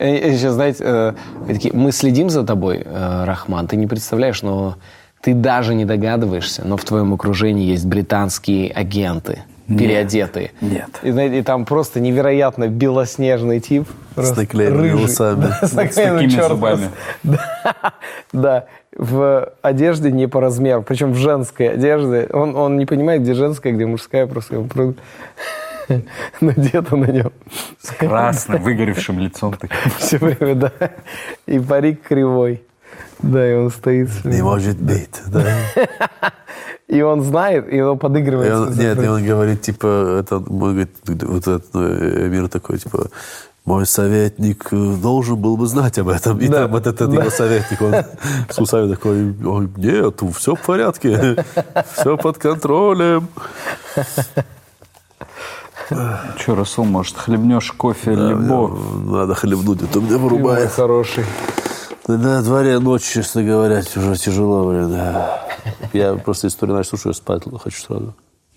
Сейчас, знаете, э, такие, мы следим за тобой, э, Рахман, ты не представляешь, но ты даже не догадываешься, но в твоем окружении есть британские агенты, переодетые. нет. И, знаете, и там просто невероятно белоснежный тип. С наклеенными. Да, с такими зубами. Да, да, в одежде не по размеру, причем в женской одежде. Он, он не понимает, где женская, где мужская, просто надето на нем. Красным, выгоревшим лицом. Все время, да. И парик кривой. Да, и он стоит. Не может быть, да. И он знает, и он И подыгрывает. он- нет, и он говорит, типа, это, он говорит, вот этот э, мир такой, типа, мой советник э, должен был бы знать об этом. И Да, там вот этот да. его советник, он с усами такой, «Ой, нет, все в порядке, все под контролем. Че, Расул, может, хлебнешь кофе либо? Надо хлебнуть, а то меня Мой вырубает. хороший. Да на дворе ночь, честно говоря, уже тяжело, блин. да. Я просто историю начал слушаю, спать хочу сразу.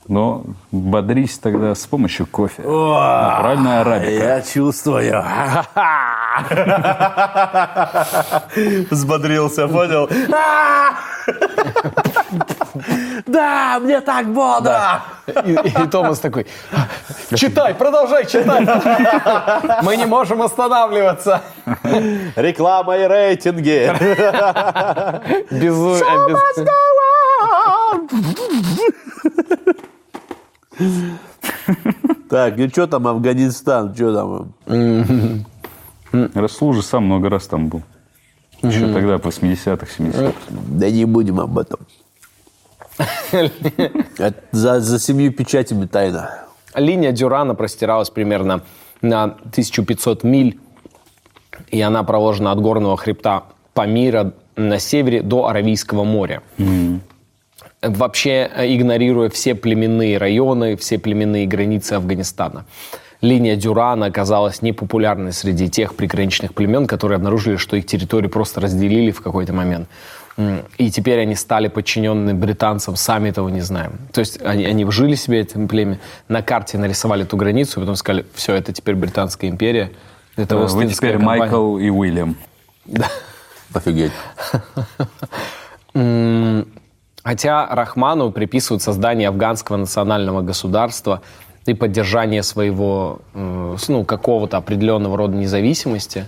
Но бодрись тогда с помощью кофе. Натуральная арабика. Я чувствую. Взбодрился, понял? Да, мне так бодро! И, Томас такой, читай, продолжай читать. Мы не можем останавливаться. Реклама и рейтинги. Безумие. без- Так, и что там Афганистан? Что там? Расул же сам много раз там был. Еще тогда, в 80-х, 70-х. Да не будем об этом. Это За, за семью печатями тайна. Линия Дюрана простиралась примерно на 1500 миль, и она проложена от горного хребта Памира на севере до Аравийского моря. Вообще э, игнорируя все племенные районы, все племенные границы Афганистана. Линия Дюрана оказалась непопулярной среди тех приграничных племен, которые обнаружили, что их территорию просто разделили в какой-то момент. И теперь они стали подчинены британцам, сами этого не знаем. То есть они, они вжили себе это племя, на карте нарисовали эту границу, и потом сказали, все, это теперь Британская империя. Это Вы Остинская теперь компания». Майкл и Уильям. Офигеть. М, Хотя Рахману приписывают создание афганского национального государства и поддержание своего, э, ну, какого-то определенного рода независимости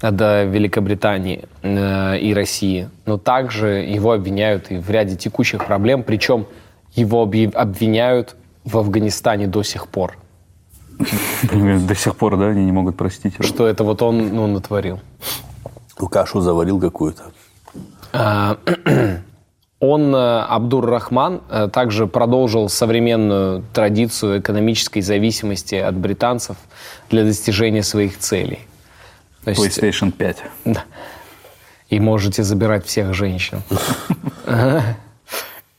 от Великобритании э, и России. Но также его обвиняют и в ряде текущих проблем, причем его обвиняют в Афганистане до сих пор, До сих пор, да, они не могут простить что это вот он ну, натворил. Ну, кашу заварил какую-то. Он, э, Абдур-Рахман, э, также продолжил современную традицию экономической зависимости от британцев для достижения своих целей. То есть, PlayStation 5. да. И можете забирать всех женщин.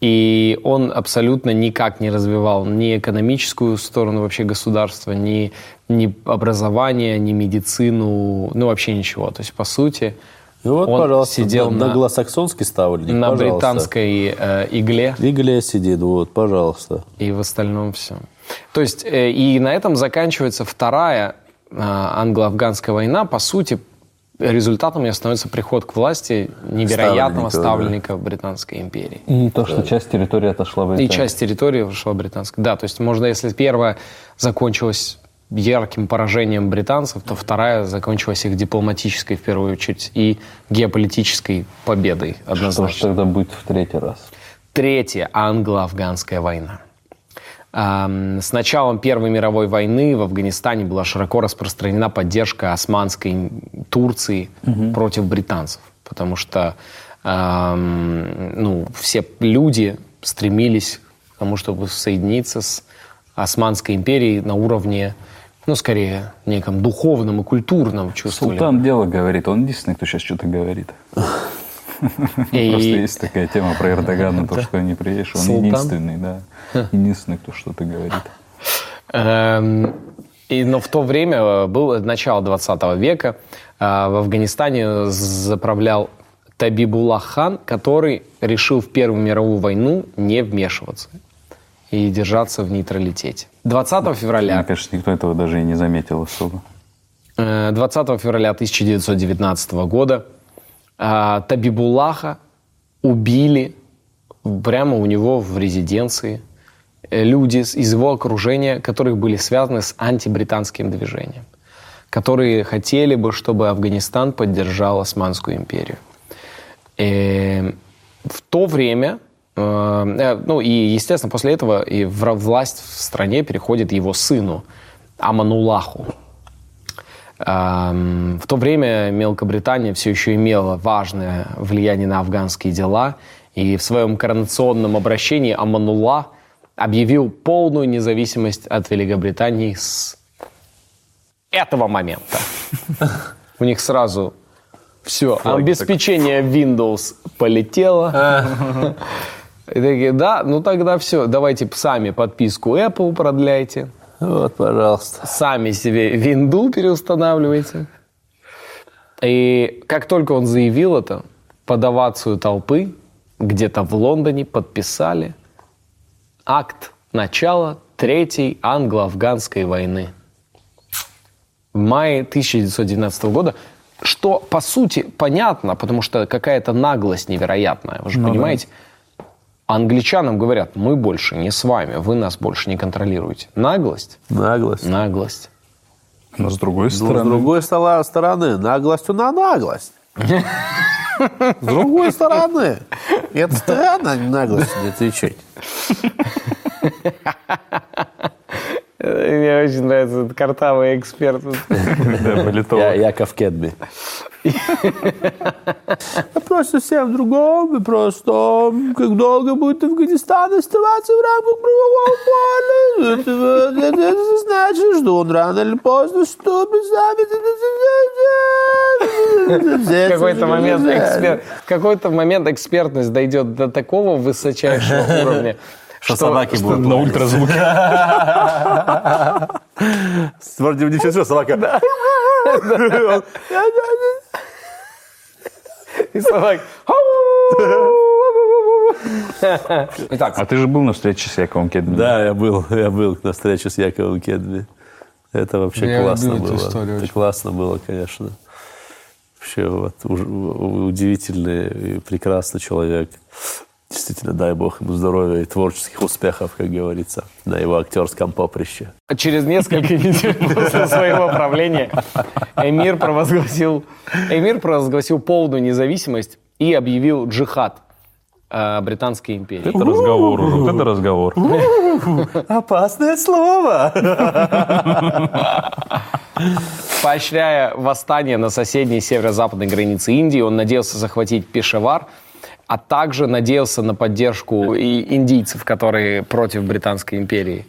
И он абсолютно никак не развивал ни экономическую сторону вообще государства, ни, ни образование, ни медицину, ну вообще ничего. То есть, по сути, Ну вот, он пожалуйста, сидел на, на, гласаксонский ставленник, на пожалуйста. британской э, игле, Игле сидит, вот, пожалуйста. и в остальном все. То есть, э, и на этом заканчивается вторая э, англо-афганская война. По сути, результатом ее становится приход к власти невероятного Ставленника, ставленника Британской империи. И то, что часть территории отошла в И часть территории вошла британская. Да, то есть можно, если первая закончилась ярким поражением британцев, то вторая закончилась их дипломатической, в первую очередь, и геополитической победой Что ж однозначно. тогда будет в третий раз? Третья англо-афганская война. С началом Первой мировой войны в Афганистане была широко распространена поддержка османской Турции против британцев, потому что ам, ну, все люди стремились к тому, чтобы соединиться с Османской империей на уровне, ну, скорее, неком духовном и культурном чувствовали. Султан дело говорит, он единственный, кто сейчас что-то говорит. Просто есть такая тема про Эрдогана, то, что не приедешь. Он единственный, да. Единственный, кто что-то говорит. Эм, И, но в то время было начало 20 века. э, В Афганистане заправлял Табибуллах хан, который решил в Первую мировую войну не вмешиваться и держаться в нейтралитете. 20 Мне февраля, кажется, никто этого даже и не заметил особо. э, 20 февраля 1919 года э, Табибуллаха убили прямо у него в резиденции э, люди из его окружения, которые были связаны с антибританским движением, которые хотели бы, чтобы Афганистан поддержал Османскую империю. Э, В то время, э, э, ну и, естественно, после этого и власть в стране переходит его сыну Аманулаху. Эм, В то время Мелкобритания все еще имела важное влияние на афганские дела, и в своем коронационном обращении Аманулла объявил полную независимость от Великобритании с этого момента. У них сразу все, обеспечение Windows полетело. И такие, да, ну тогда все, давайте сами подписку Apple продляйте, Вот, пожалуйста. сами себе винду переустанавливайте. И как только он заявил это, под овацию толпы где-то в Лондоне подписали акт начала Третьей англо-афганской войны. В мае 1919 года, что, по сути, понятно, потому что какая-то наглость невероятная. Вы же понимаете? Англичанам говорят, мы больше не с вами, вы нас больше не контролируете. Наглость? Наглость. Наглость. Но с другой Ну, С стороны... другой стороны, наглостью на наглость. С другой стороны, это странно наглостью не отвечать. Мне очень нравится этот картавый эксперт. Я, Яков Кедми. Вопрос совсем в другом. Том, как долго будет Афганистан оставаться в рамках правового поля. Это, это значит, что он рано или поздно вступит В какой-то момент, эксперт, в какой-то момент экспертность дойдет до такого высочайшего уровня, Что собаки будут На ультразвуке. Вроде не все, собака. И собак. Итак, А ты же был на встрече с Яковом Кедми? Да, я был, я был на встрече с Яковом Кедми. Это вообще Я классно люблю эту было. историю Это очень. классно было, конечно. Вообще вот, удивительный и прекрасный человек. Действительно, дай бог ему здоровья и творческих успехов, как говорится, на его актерском поприще. через несколько недель после своего правления Эмир провозгласил, Эмир провозгласил полную независимость и объявил джихад э, Британской империи. Это разговор уже, вот это разговор. Опасное слово! Поощряя восстание на соседней северо-западной границе Индии, он надеялся захватить Пешавар, а также надеялся на поддержку и индийцев, которые против Британской империи.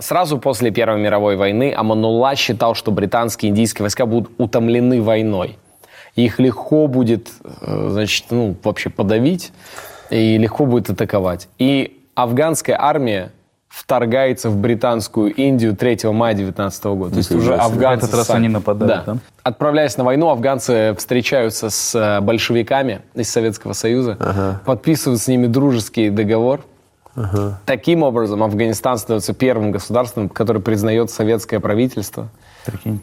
Сразу после Первой мировой войны Аманулла считал, что британские и индийские войска будут утомлены войной. Их легко будет, э, значит, ну, вообще подавить и легко будет атаковать. И афганская армия вторгается в британскую Индию 3 мая 19 года. То есть уже афганцы... В этот раз они нападают, да? Отправляясь на войну, афганцы встречаются с э, большевиками из Советского Союза, подписывают с ними дружеский договор. Таким образом, Афганистан становится первым государством, которое признает советское правительство. Прикинь.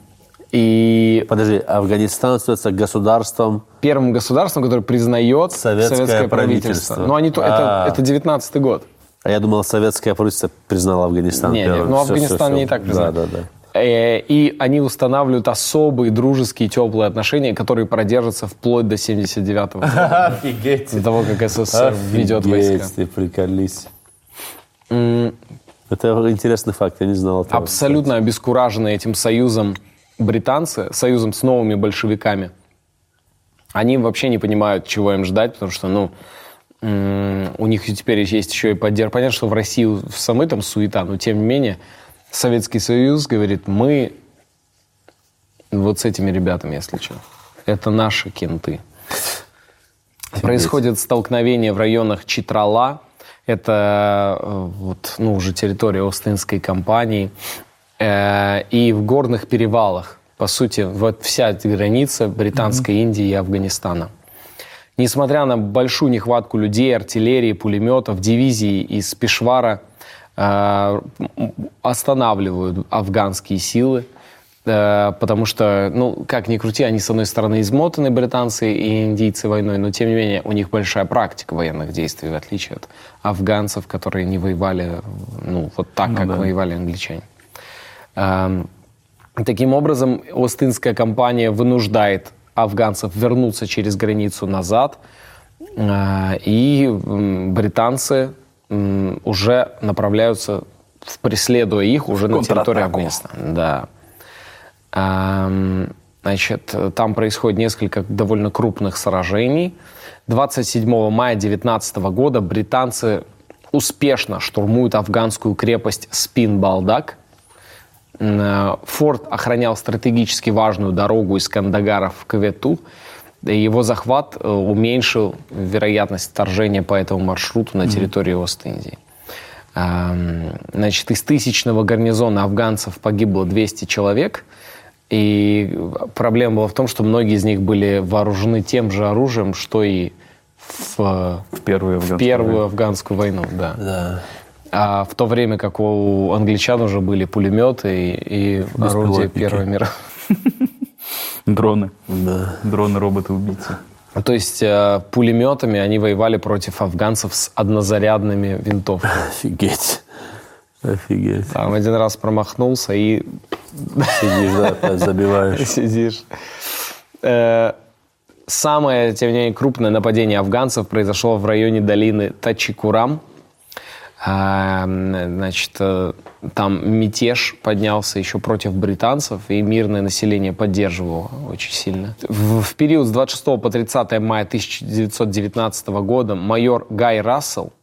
И Подожди, Афганистан остается государством первым государством, которое признает Советское советское, правительство. правительство. Но они, то- это, А. это 19 год. А я думал, советское правительство признало Афганистан Не, не, первым. ну, Всё, Афганистан всё, всё. не и так признал. Да, да, да. Э, И они устанавливают особые дружеские теплые отношения, которые продержатся вплоть до 79 года. Офигеть. До того, как СССР ведет войска. ты приколись. Это интересный факт, я не знал этого. Абсолютно обескуражены этим союзом британцы, союзом с новыми большевиками. Они вообще не понимают, чего им ждать, потому что, ну, у них теперь есть еще и поддержка. Понятно, что в России в самой там суета, но тем не менее Советский Союз говорит, мы вот с этими ребятами, если что. Это наши кенты. Происходит столкновение в районах Читрала. Это э, вот, ну, уже территория Остинской компании. Э, и в горных перевалах. По сути, вот вся граница Британской Индии и Афганистана. Несмотря на большую нехватку людей, артиллерии, пулеметов, дивизии из Пешвара э, останавливают афганские силы, э, потому что, ну, как ни крути, они, с одной стороны, измотаны, британцы и индийцы войной, но, тем не менее, у них большая практика военных действий, в отличие от афганцев, которые не воевали, ну, вот так, как воевали англичане. Эм, Таким образом, Остинская компания вынуждает афганцев вернуться через границу назад, э, и британцы уже направляются, в- преследуя их уже на территории Афганистана. Да. Эм, Значит, там происходит несколько довольно крупных сражений. 27 мая 19 года британцы успешно штурмуют афганскую крепость Спин-Балдак. М, Форт охранял стратегически важную дорогу из Кандагара в Кавету. И его захват э, уменьшил вероятность вторжения по этому маршруту на территорию Ост-Индии. Эм, Значит, из тысячного гарнизона афганцев погибло 200 человек. И проблема была в том, что многие из них были вооружены тем же оружием, что и в, В первую в афганскую первую войну. афганскую войну. Да. Да. А в то время как у англичан уже были пулеметы и, и орудия. Первого мира. Дроны. Да. Дроны, роботы-убийцы. То есть э, пулеметами они воевали против афганцев с однозарядными винтовками. Офигеть. Офигеть. Там один раз промахнулся и Сидишь, да, забиваешь. сидишь. Э, Самое, тем не менее, крупное нападение афганцев произошло в районе долины Тачикурам. А, Значит, э, там мятеж поднялся еще против британцев, и мирное население поддерживало очень сильно. В, в период с 26 по 30 мая 1919 года майор Гай Рассел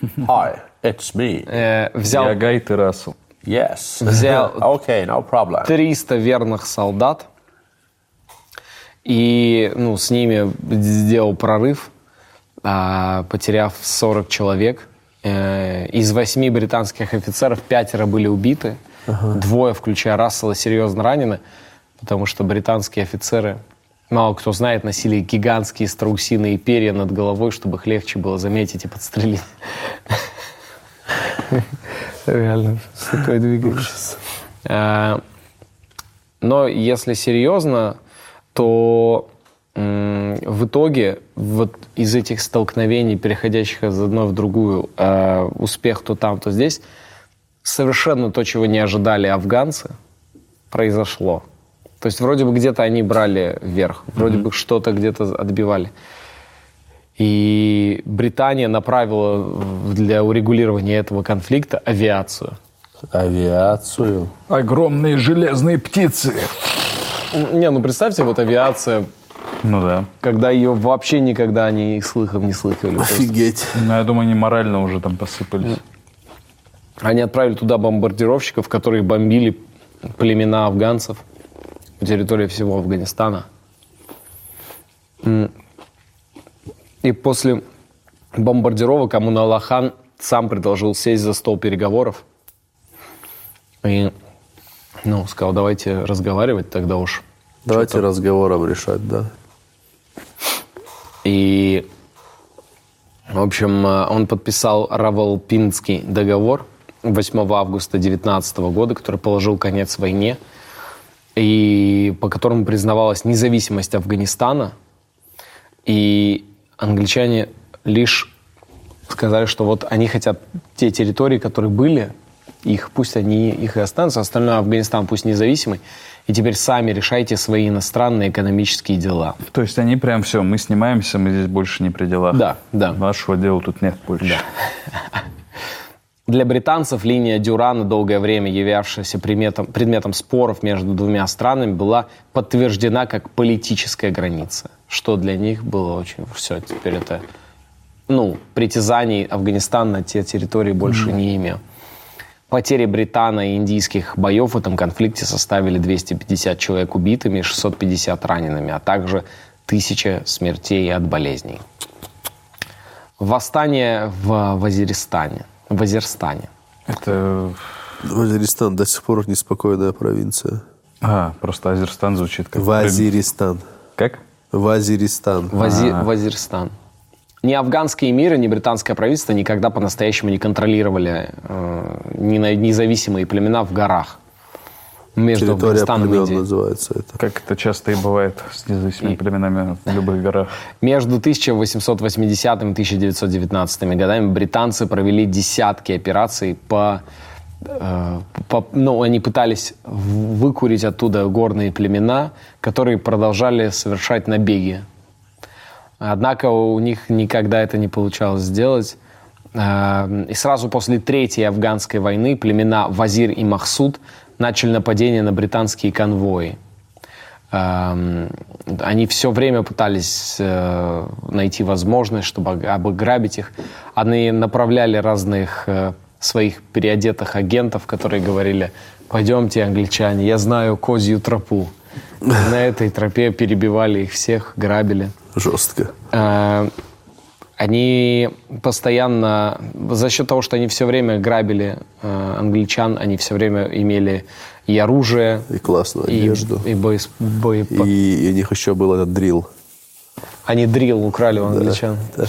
Hi, it's me. э, взял Я Гай, ты Рассел. Yes. Взял- Okay, no problem. 300 верных солдат и ну, с ними сделал прорыв, а, потеряв 40 человек. Э, Из восьми британских офицеров пятеро были убиты, двое, включая Рассела, серьезно ранены, потому что британские офицеры, мало кто знает, носили гигантские страусиные перья над головой, чтобы их легче было заметить и подстрелить. Реально, такой двигающийся. Э, Но если серьезно, то в итоге вот из этих столкновений, переходящих из одной в другую, э, успех то там, то здесь, совершенно то, чего не ожидали афганцы, произошло. То есть вроде бы где-то они брали вверх, вроде бы что-то где-то отбивали. И Британия направила для урегулирования этого конфликта авиацию. Авиацию. Огромные железные птицы. Не, ну представьте, вот авиация, Ну да. когда ее вообще никогда они слыхом не слыхали. Просто Офигеть. Ну, я думаю, они морально уже там посыпались. Они отправили туда бомбардировщиков, которые бомбили племена афганцев по территории всего Афганистана. И после бомбардировок Амуналла хан сам предложил сесть за стол переговоров. И, ну, сказал, давайте разговаривать тогда уж. Давайте разговором решать, да. И, в общем, э, он подписал Равалпинский договор 8 августа 19 года, который положил конец войне, и по которому признавалась независимость Афганистана. И англичане лишь сказали, что вот они хотят те территории, которые были, их пусть они их и останутся, остальное Афганистан пусть независимый, и теперь сами решайте свои иностранные экономические дела. То есть они прям все, мы снимаемся, мы здесь больше не при делах. Да, да. Нашего дела тут нет больше. Для британцев линия Дюрана, долгое время являвшаяся предметом, предметом споров между двумя странами, была подтверждена как политическая граница, что для них было очень... Все, теперь это... Ну, притязаний Афганистан на те территории больше не имел. Потери британо- и индийских боев в этом конфликте составили 250 человек убитыми и 650 ранеными, а также тысяча смертей от болезней. Восстание в Вазиристане. Вазирстане. Это... Вазиристан до сих пор неспокойная провинция. А, просто Азерстан звучит как... Вазиристан. Как? Вазиристан. Вази- Вазиристан. Ни афганские эмиры, ни британское правительство никогда по-настоящему не контролировали э, независимые племена в горах. Между Территория Афганистаном и Индией. называется это. Как это часто и бывает с независимыми племенами в любых горах. Между 1880 и 1919 годами британцы провели десятки операций по, э, по- ну, они пытались выкурить оттуда горные племена, которые продолжали совершать набеги. Однако у них никогда это не получалось сделать. Э, И сразу после Третьей афганской войны племена Вазир и Махсуд начали нападение на британские конвои. Они все время пытались э, найти возможность, чтобы обграбить их. Они направляли разных э, своих переодетых агентов, которые говорили, пойдемте, англичане, я знаю козью тропу. И на этой тропе перебивали их всех, грабили. Жестко. Э, Они постоянно, за счет того, что они все время грабили э, англичан, они все время имели и оружие, И классную и, одежду. и боес- боепо- И, и у них еще был этот дрил. Они дрил украли у англичан. Да.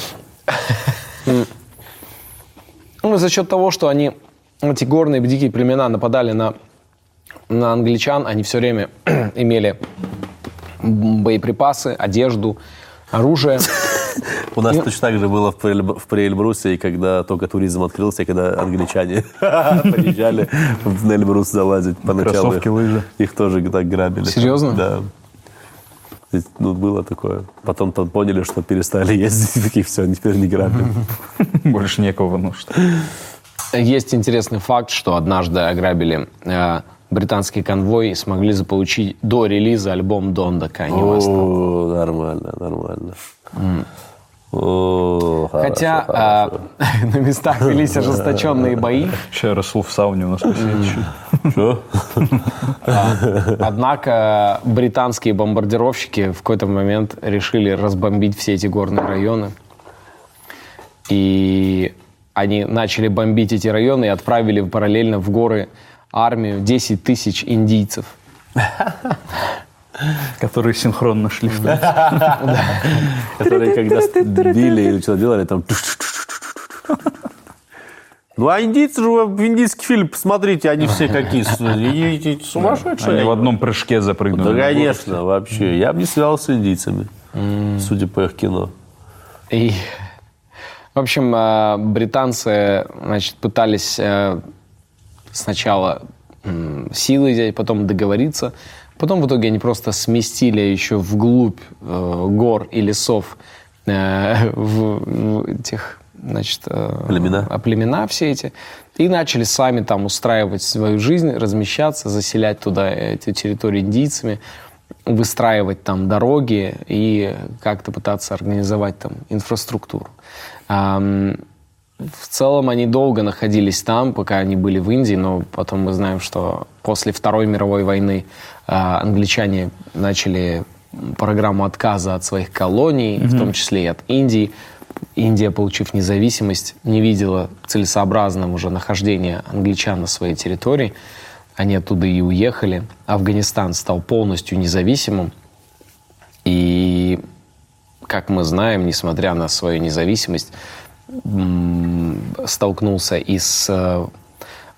Ну, за счет того, что они, эти горные дикие племена нападали на, на англичан, они все время имели боеприпасы, одежду, оружие. У нас точно так же было в, Преэль- в Преэльбрусе, и когда только туризм открылся, когда англичане приезжали в Эльбрус залазить поначалу. Кроссовки, лыжи. Их тоже так грабили. Серьезно? Да. Ну, было такое. Потом там поняли, что перестали ездить, такие, все, теперь не грабим. Больше некого, ну что. Есть интересный факт, что однажды ограбили э, британский конвой смогли заполучить до релиза альбом Донда West. О, нормально, нормально. О, хорошо, Хотя хорошо. э, на местах велись ожесточенные бои, Сейчас Расул в сауне у нас посидит. Что? однако британские бомбардировщики в какой-то момент решили разбомбить все эти горные районы. И они начали бомбить эти районы и отправили параллельно в горы армию 10 тысяч индийцев. Которые синхронно шли. Которые когда били или что делали, там... Ну, а индийцы же, в индийский фильм, посмотрите, они все какие сумасшедшие. Они в одном прыжке запрыгнули. Да, конечно, вообще. Я бы не связался с индийцами, судя по их кино. И, в общем, э, британцы, значит, пытались э, сначала м, силой взять, потом договориться. Потом в итоге они просто сместили еще вглубь э, гор и лесов э, в, в этих, значит, э, Племена. а племена все эти. И начали сами там устраивать свою жизнь, размещаться, заселять туда эти территории индийцами, выстраивать там дороги и как-то пытаться организовать там инфраструктуру. В целом они долго находились там, пока они были в Индии, но потом мы знаем, что после Второй мировой войны а, англичане начали программу отказа от своих колоний, в том числе и от Индии. Индия, получив независимость, не видела целесообразным уже нахождение англичан на своей территории. Они оттуда и уехали. Афганистан стал полностью независимым. И, как мы знаем, несмотря на свою независимость, столкнулся и с э,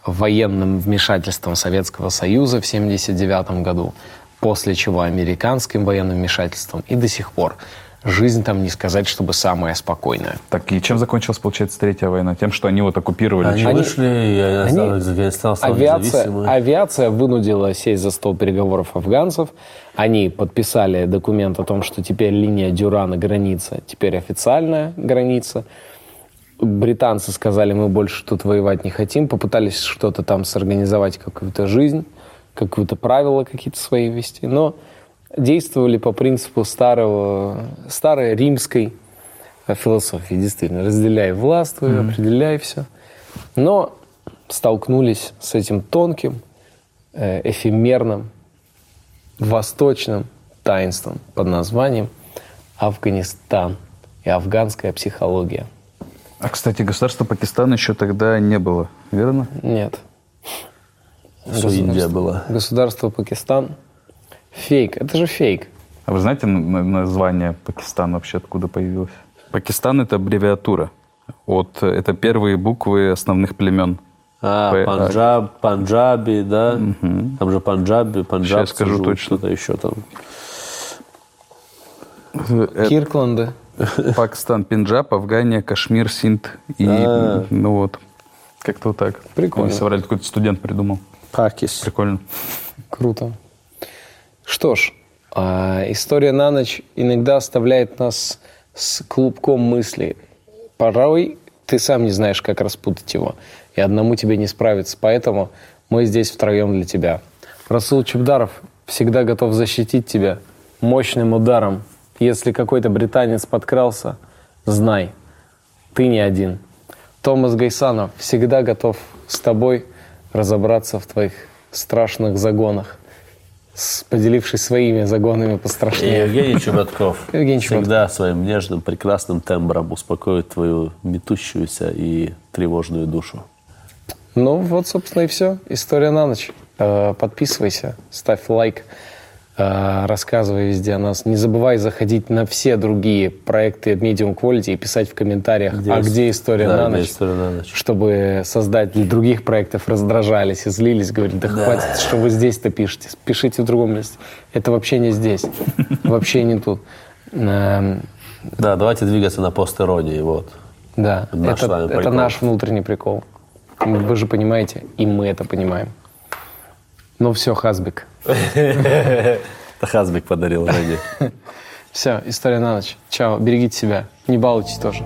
военным вмешательством Советского Союза в 1979 году, после чего американским военным вмешательством, и до сих пор. Жизнь там, не сказать, чтобы самая спокойная. Так, и чем закончилась, получается, Третья война? Тем, что они вот оккупировали. Они чё? вышли, и Они- стал Авиация, авиация вынудила сесть за стол переговоров афганцев. Они подписали документ о том, что теперь линия Дюрана граница, теперь официальная граница. Британцы сказали, мы больше тут воевать не хотим. Попытались что-то там сорганизовать, какую-то жизнь, какие-то правила какие-то свои ввести. Но действовали по принципу старого, старой римской философии, действительно. Разделяй властвуй, определяй все. Но столкнулись с этим тонким, э, эфемерным, восточным таинством под названием Афганистан и афганская психология. А, кстати, государства Пакистана еще тогда не было, верно? Нет. Всё Индия была. Государство Пакистан. Фейк. Это же фейк. А вы знаете название Пакистан вообще откуда появилось? Пакистан — это аббревиатура. От, это первые буквы основных племен. А, П- Панджаб, Панджаби, да? Там же Панджаби, Панджаб. скажу точно. Что-то еще там. Э, Киркланды. Пакистан, Пенджаб, Афгания, Кашмир, Синд и... А. Ну вот. Как-то вот так. Прикольно. Не соврали, какой-то студент придумал. Пакис. Прикольно. Круто. Что ж, а, история на ночь иногда оставляет нас с клубком мыслей. Порой ты сам не знаешь, как распутать его, и одному тебе не справиться. Поэтому мы здесь втроем для тебя. Расул Чебдаров всегда готов защитить тебя мощным ударом. Если какой-то британец подкрался, знай, ты не один. Томас Гайсанов всегда готов с тобой разобраться в твоих страшных загонах, поделившись своими загонами И пострашнее. Евгений Чеботков Евгений всегда своим нежным, прекрасным тембром успокоит твою метущуюся и тревожную душу. Ну, вот, собственно, и все. История на ночь. Э, Подписывайся, ставь лайк, э, рассказывай везде о нас. Не забывай заходить на все другие проекты Medium Quality и писать в комментариях, Где а где история Да, на где ночь, «История на ночь». чтобы создатели других проектов раздражались и злились, говорили, да, хватит, что вы здесь-то пишете, пишите в другом месте. Это вообще не здесь, вообще не тут. Эм, Да, давайте двигаться на постиронии, вот. Да, Наш это, это наш внутренний прикол. Вы же понимаете, и мы это понимаем. Ну все, Хазбик. Хазбик подарил Жене. Все, история на ночь. Чао, берегите себя. Не балуйтесь тоже.